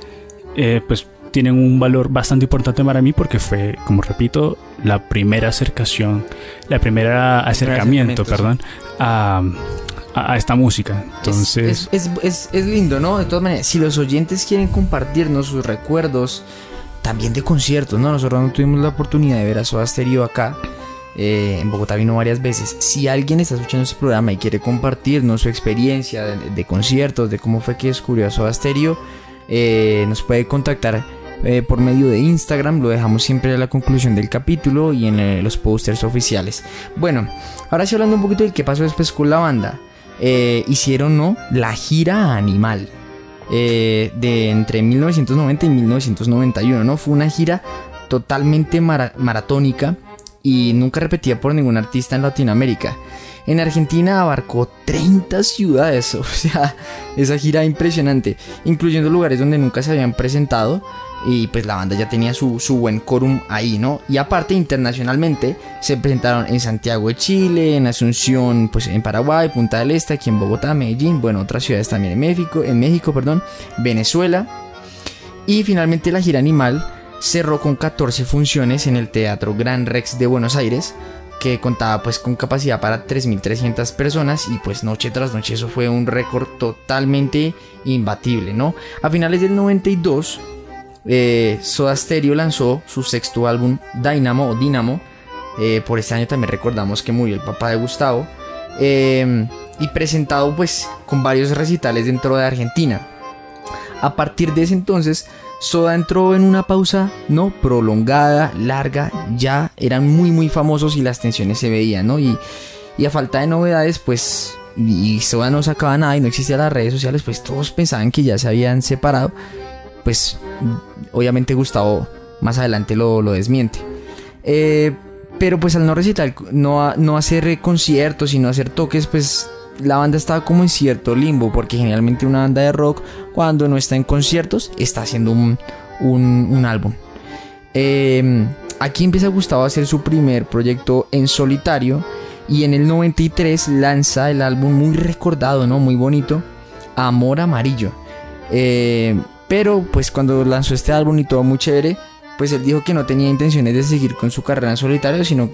eh, pues tienen un valor bastante importante para mí porque fue, como repito, la primera acercación, la primera acercamiento, perdón, a, a, esta música. Entonces... Es, es, es, lindo, ¿no? De todas maneras, si los oyentes quieren compartirnos sus recuerdos, también de conciertos, ¿no? Nosotros no tuvimos la oportunidad de ver a Soda Stereo acá. Eh, en Bogotá vino varias veces. Si alguien está escuchando este programa y quiere compartirnos su experiencia de, conciertos, de cómo fue que descubrió a Soda Stereo, eh, nos puede contactar eh, por medio de Instagram. Lo dejamos siempre a la conclusión del capítulo y en los posters oficiales. Bueno, ahora sí hablando un poquito de qué pasó después con la banda. Eh, hicieron ¿no? la gira Animal. Eh, de entre 1990 y 1991, ¿no? Fue una gira totalmente maratónica y nunca repetida por ningún artista en Latinoamérica. En Argentina abarcó 30 ciudades, o sea, esa gira impresionante, incluyendo lugares donde nunca se habían presentado y pues la banda ya tenía su, buen quórum ahí, ¿no? Y aparte internacionalmente se presentaron en Santiago de Chile, en Asunción, pues en Paraguay, Punta del Este, aquí en Bogotá, Medellín, bueno, otras ciudades también en México, en México, perdón, Venezuela. Y finalmente la gira Animal cerró con 14 funciones en el Teatro Gran Rex de Buenos Aires, que contaba pues con capacidad para 3.300 personas y pues noche tras noche eso fue un récord totalmente imbatible, ¿no? A finales del 92 eh, Soda Stereo lanzó su sexto álbum Dynamo o Dynamo. Eh, por este año también recordamos que murió el papá de Gustavo. Em, y presentado pues con varios recitales dentro de Argentina. A partir de ese entonces, Soda entró en una pausa no prolongada, larga, ya eran muy muy famosos y las tensiones se veían, ¿no? Y, y a falta de novedades, pues, y Soda no sacaba nada y no existían las redes sociales, pues todos pensaban que ya se habían separado pues obviamente Gustavo más adelante lo, desmiente. Eh, pero pues al no recitar, no, no hacer conciertos y no hacer toques, pues la banda estaba como en cierto limbo, porque generalmente una banda de rock, cuando no está en conciertos, está haciendo un, álbum. Em, aquí empieza Gustavo a hacer su primer proyecto en solitario y en el 93 lanza el álbum muy recordado, ¿no? Muy bonito, Amor Amarillo. Eh, pero pues cuando lanzó este álbum y todo muy chévere, pues él dijo que no tenía intenciones de seguir con su carrera en solitario, sino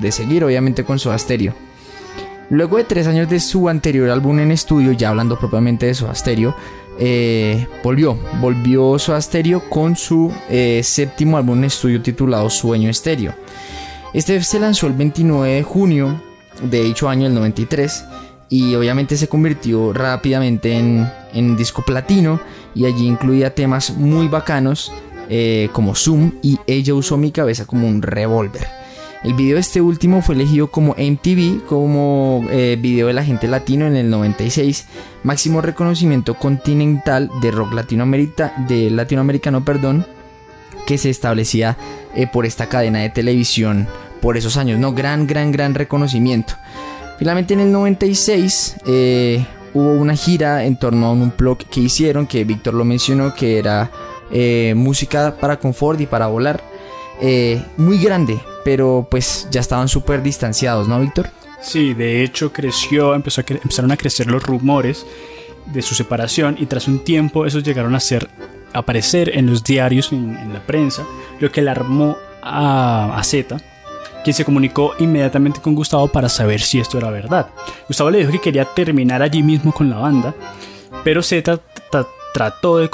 de seguir obviamente con su Stereo. Luego de tres años de su anterior álbum en estudio, ya hablando propiamente de su Stereo, eh, volvió, volvió su Stereo con su eh, séptimo álbum en estudio titulado Sueño Estéreo. Este se lanzó el 29 de junio de dicho año, el 93, y obviamente se convirtió rápidamente en, en disco platino y allí incluía temas muy bacanos eh, como Zoom y Ella usó mi cabeza como un revólver. El video de este último fue elegido como MTV, como eh, video de la gente latino en el 96, máximo reconocimiento continental de rock de latinoamericano perdón, que se establecía eh, por esta cadena de televisión por esos años, no gran, gran, gran reconocimiento. Finalmente en el 96 hubo una gira en torno a un blog que hicieron, que Víctor lo mencionó, que era eh, música para confort y para volar. Eh, muy grande, pero pues ya estaban súper distanciados, ¿no, Víctor? Sí, de hecho creció, empezó a empezaron a crecer los rumores de su separación y tras un tiempo esos llegaron a ser aparecer en los diarios, en, la prensa, lo que alarmó a, a Z quien se comunicó inmediatamente con Gustavo para saber si esto era verdad. Gustavo le dijo que quería terminar allí mismo con la banda, pero Z trató de,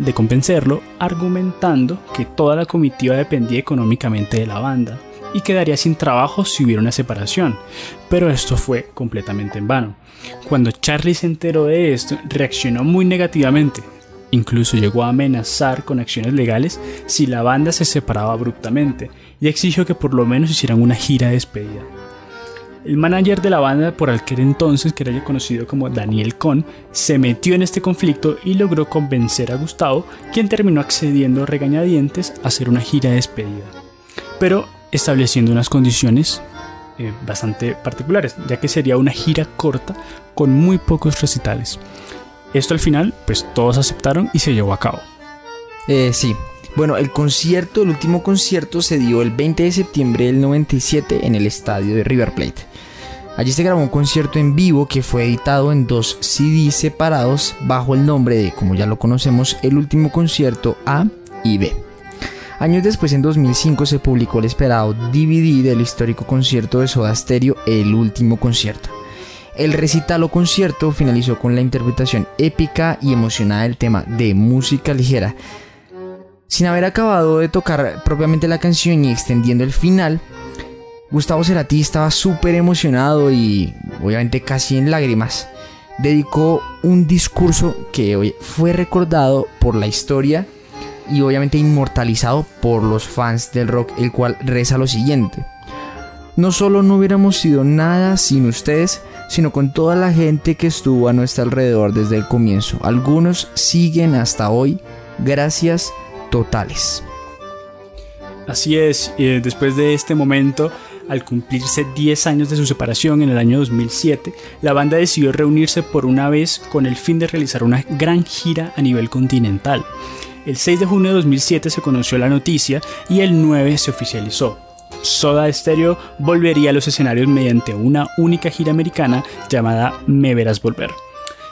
de convencerlo argumentando que toda la comitiva dependía económicamente de la banda y quedaría sin trabajo si hubiera una separación. Pero esto fue completamente en vano. Cuando Charlie se enteró de esto, reaccionó muy negativamente. Incluso llegó a amenazar con acciones legales si la banda se separaba abruptamente y exigió que por lo menos hicieran una gira de despedida. El manager de la banda por aquel entonces, que era conocido como Daniel Cohn, se metió en este conflicto y logró convencer a Gustavo, quien terminó accediendo regañadientes a hacer una gira de despedida, pero estableciendo unas condiciones eh, bastante particulares, ya que sería una gira corta con muy pocos recitales. Esto al final, pues todos aceptaron y se llevó a cabo. Eh, sí. Bueno, el concierto, el último concierto se dio el 20 de septiembre del 97 en el estadio de River Plate. Allí se grabó un concierto en vivo que fue editado en dos CDs separados bajo el nombre de, como ya lo conocemos, el último concierto A y B. Años después, en 2005, se publicó el esperado DVD del histórico concierto de Soda Stereo, El último concierto. El recital o concierto finalizó con la interpretación épica y emocionada del tema de música ligera. Sin haber acabado de tocar propiamente la canción y extendiendo el final, Gustavo Cerati estaba súper emocionado y obviamente casi en lágrimas. Dedicó un discurso que fue recordado por la historia y obviamente inmortalizado por los fans del rock, el cual reza lo siguiente. No solo no hubiéramos sido nada sin ustedes, sino con toda la gente que estuvo a nuestro alrededor desde el comienzo. Algunos siguen hasta hoy. Gracias totales. Así es, después de este momento al cumplirse 10 años de su separación en el año 2007, la banda decidió reunirse por una vez con el fin de realizar una gran gira a nivel continental. El 6 de junio de 2007 se conoció la noticia y el 9 se oficializó. Soda Stereo volvería a los escenarios mediante una única gira americana llamada Me Verás Volver.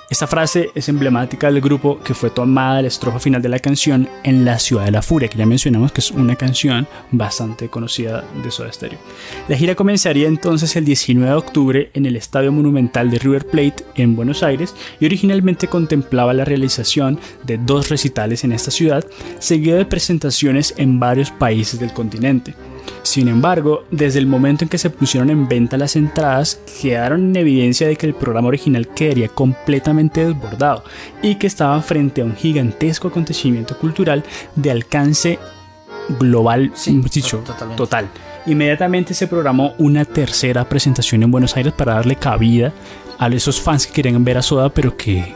Esta frase es emblemática del grupo que fue tomada de la estrofa final de la canción En la ciudad de la furia, que ya mencionamos que es una canción bastante conocida de Soda Stereo. La gira comenzaría entonces el 19 de octubre en el Estadio Monumental de River Plate en Buenos Aires y originalmente contemplaba la realización de dos recitales en esta ciudad, seguido de presentaciones en varios países del continente. Sin embargo, desde el momento en que se pusieron en venta las entradas, quedaron en evidencia de que el programa original quedaría completamente desbordado y que estaba frente a un gigantesco acontecimiento cultural de alcance global, dicho, total. Inmediatamente se programó una tercera presentación en Buenos Aires para darle cabida a esos fans que querían ver a Soda, pero que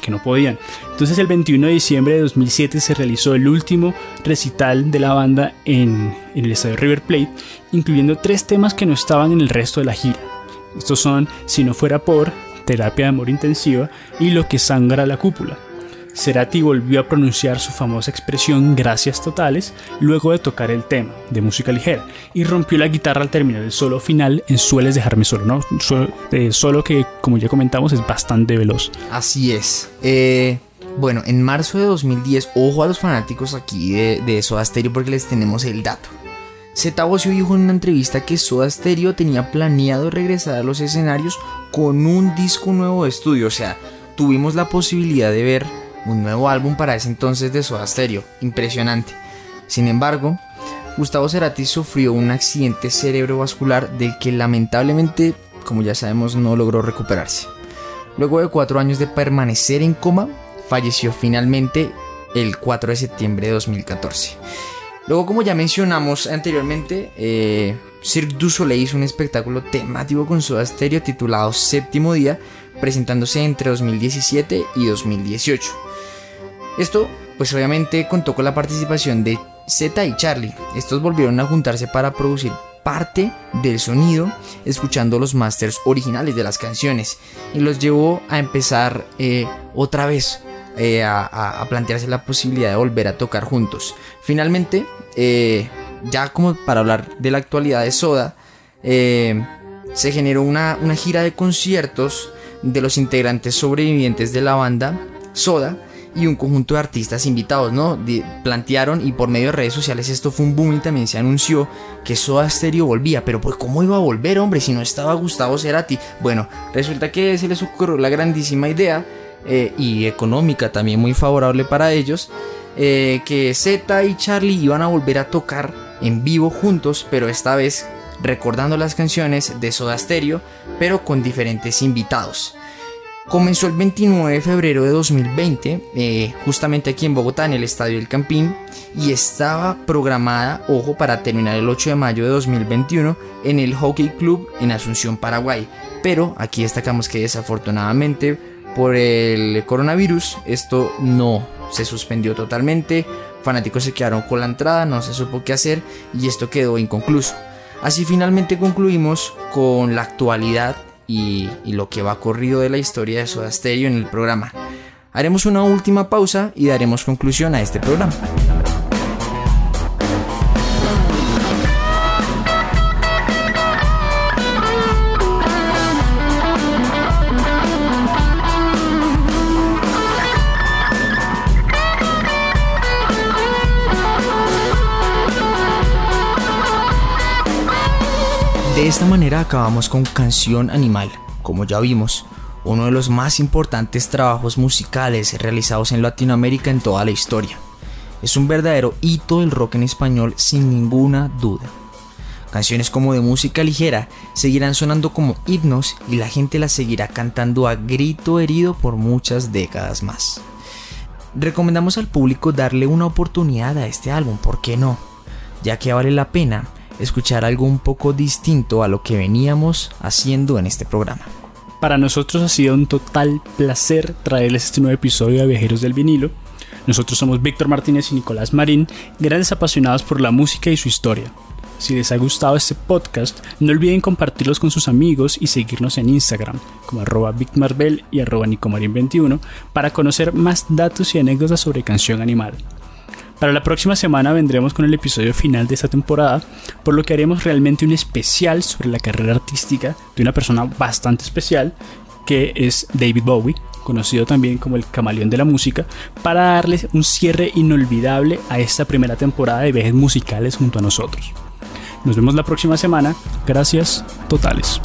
que, no podían. Entonces el 21 de diciembre de 2007 se realizó el último recital de la banda en, en el estadio River Plate, incluyendo tres temas que no estaban en el resto de la gira. Estos son Si no fuera por, Terapia de Amor Intensiva y Lo que sangra la cúpula. Cerati volvió a pronunciar su famosa expresión gracias totales luego de tocar el tema de música ligera y rompió la guitarra al terminar el solo final en Sueles dejarme solo, ¿no? Solo que, como ya comentamos, es bastante veloz. Así es. Eh, bueno, en marzo de 2010, ojo a los fanáticos aquí de, de Soda Stereo porque les tenemos el dato. Zeta dijo en una entrevista que Soda Stereo tenía planeado regresar a los escenarios con un disco nuevo de estudio, o sea, tuvimos la posibilidad de ver un nuevo álbum para ese entonces de Soda Stereo, impresionante. Sin embargo, Gustavo Cerati sufrió un accidente cerebrovascular del que lamentablemente, como ya sabemos, no logró recuperarse. Luego de cuatro años de permanecer en coma, falleció finalmente el 4 de septiembre de 2014. Luego, como ya mencionamos anteriormente, eh, Cirque du Soleil hizo un espectáculo temático con Soda Stereo titulado Séptimo Día, presentándose entre 2017 y 2018. Esto, pues obviamente contó con la participación de Z y Charlie. Estos volvieron a juntarse para producir parte del sonido escuchando los masters originales de las canciones y los llevó a empezar eh, otra vez eh, a, plantearse la posibilidad de volver a tocar juntos. Finalmente, eh, ya como para hablar de la actualidad de Soda, se generó una, una gira de conciertos de los integrantes sobrevivientes de la banda Soda y un conjunto de artistas invitados, ¿no? plantearon y por medio de redes sociales esto fue un boom y también se anunció que Soda Stereo volvía, pero pues ¿cómo iba a volver, hombre, si no estaba Gustavo Cerati? Bueno, resulta que se les ocurrió la grandísima idea eh, y económica también muy favorable para ellos, eh, que Z y Charlie iban a volver a tocar en vivo juntos, pero esta vez recordando las canciones de Soda Stereo, pero con diferentes invitados. Comenzó el 29 de febrero de 2020, eh, justamente aquí en Bogotá, en el Estadio del Campín, y estaba programada, ojo, para terminar el 8 de mayo de 2021 en el Hockey Club en Asunción, Paraguay. Pero aquí destacamos que desafortunadamente por el coronavirus esto no se suspendió totalmente, fanáticos se quedaron con la entrada, no se supo qué hacer y esto quedó inconcluso. Así finalmente concluimos con la actualidad y, lo que va corrido de la historia de Soda Stereo en el programa. Haremos una última pausa y daremos conclusión a este programa. De esta manera acabamos con Canción Animal, como ya vimos, uno de los más importantes trabajos musicales realizados en Latinoamérica en toda la historia. Es un verdadero hito del rock en español sin ninguna duda. Canciones como de música ligera seguirán sonando como himnos y la gente las seguirá cantando a grito herido por muchas décadas más. Recomendamos al público darle una oportunidad a este álbum, ¿por qué no? Ya que vale la pena escuchar algo un poco distinto a lo que veníamos haciendo en este programa. Para nosotros ha sido un total placer traerles este nuevo episodio de Viajeros del Vinilo. Nosotros somos Víctor Martínez y Nicolás Marín, grandes apasionados por la música y su historia. Si les ha gustado este podcast, no olviden compartirlos con sus amigos y seguirnos en Instagram como arroba y arroba nicomarin21 para conocer más datos y anécdotas sobre Canción Animal. Para la próxima semana vendremos con el episodio final de esta temporada, por lo que haremos realmente un especial sobre la carrera artística de una persona bastante especial, que es David Bowie, conocido también como el camaleón de la música, para darles un cierre inolvidable a esta primera temporada de viajes musicales junto a nosotros. Nos vemos la próxima semana. Gracias totales.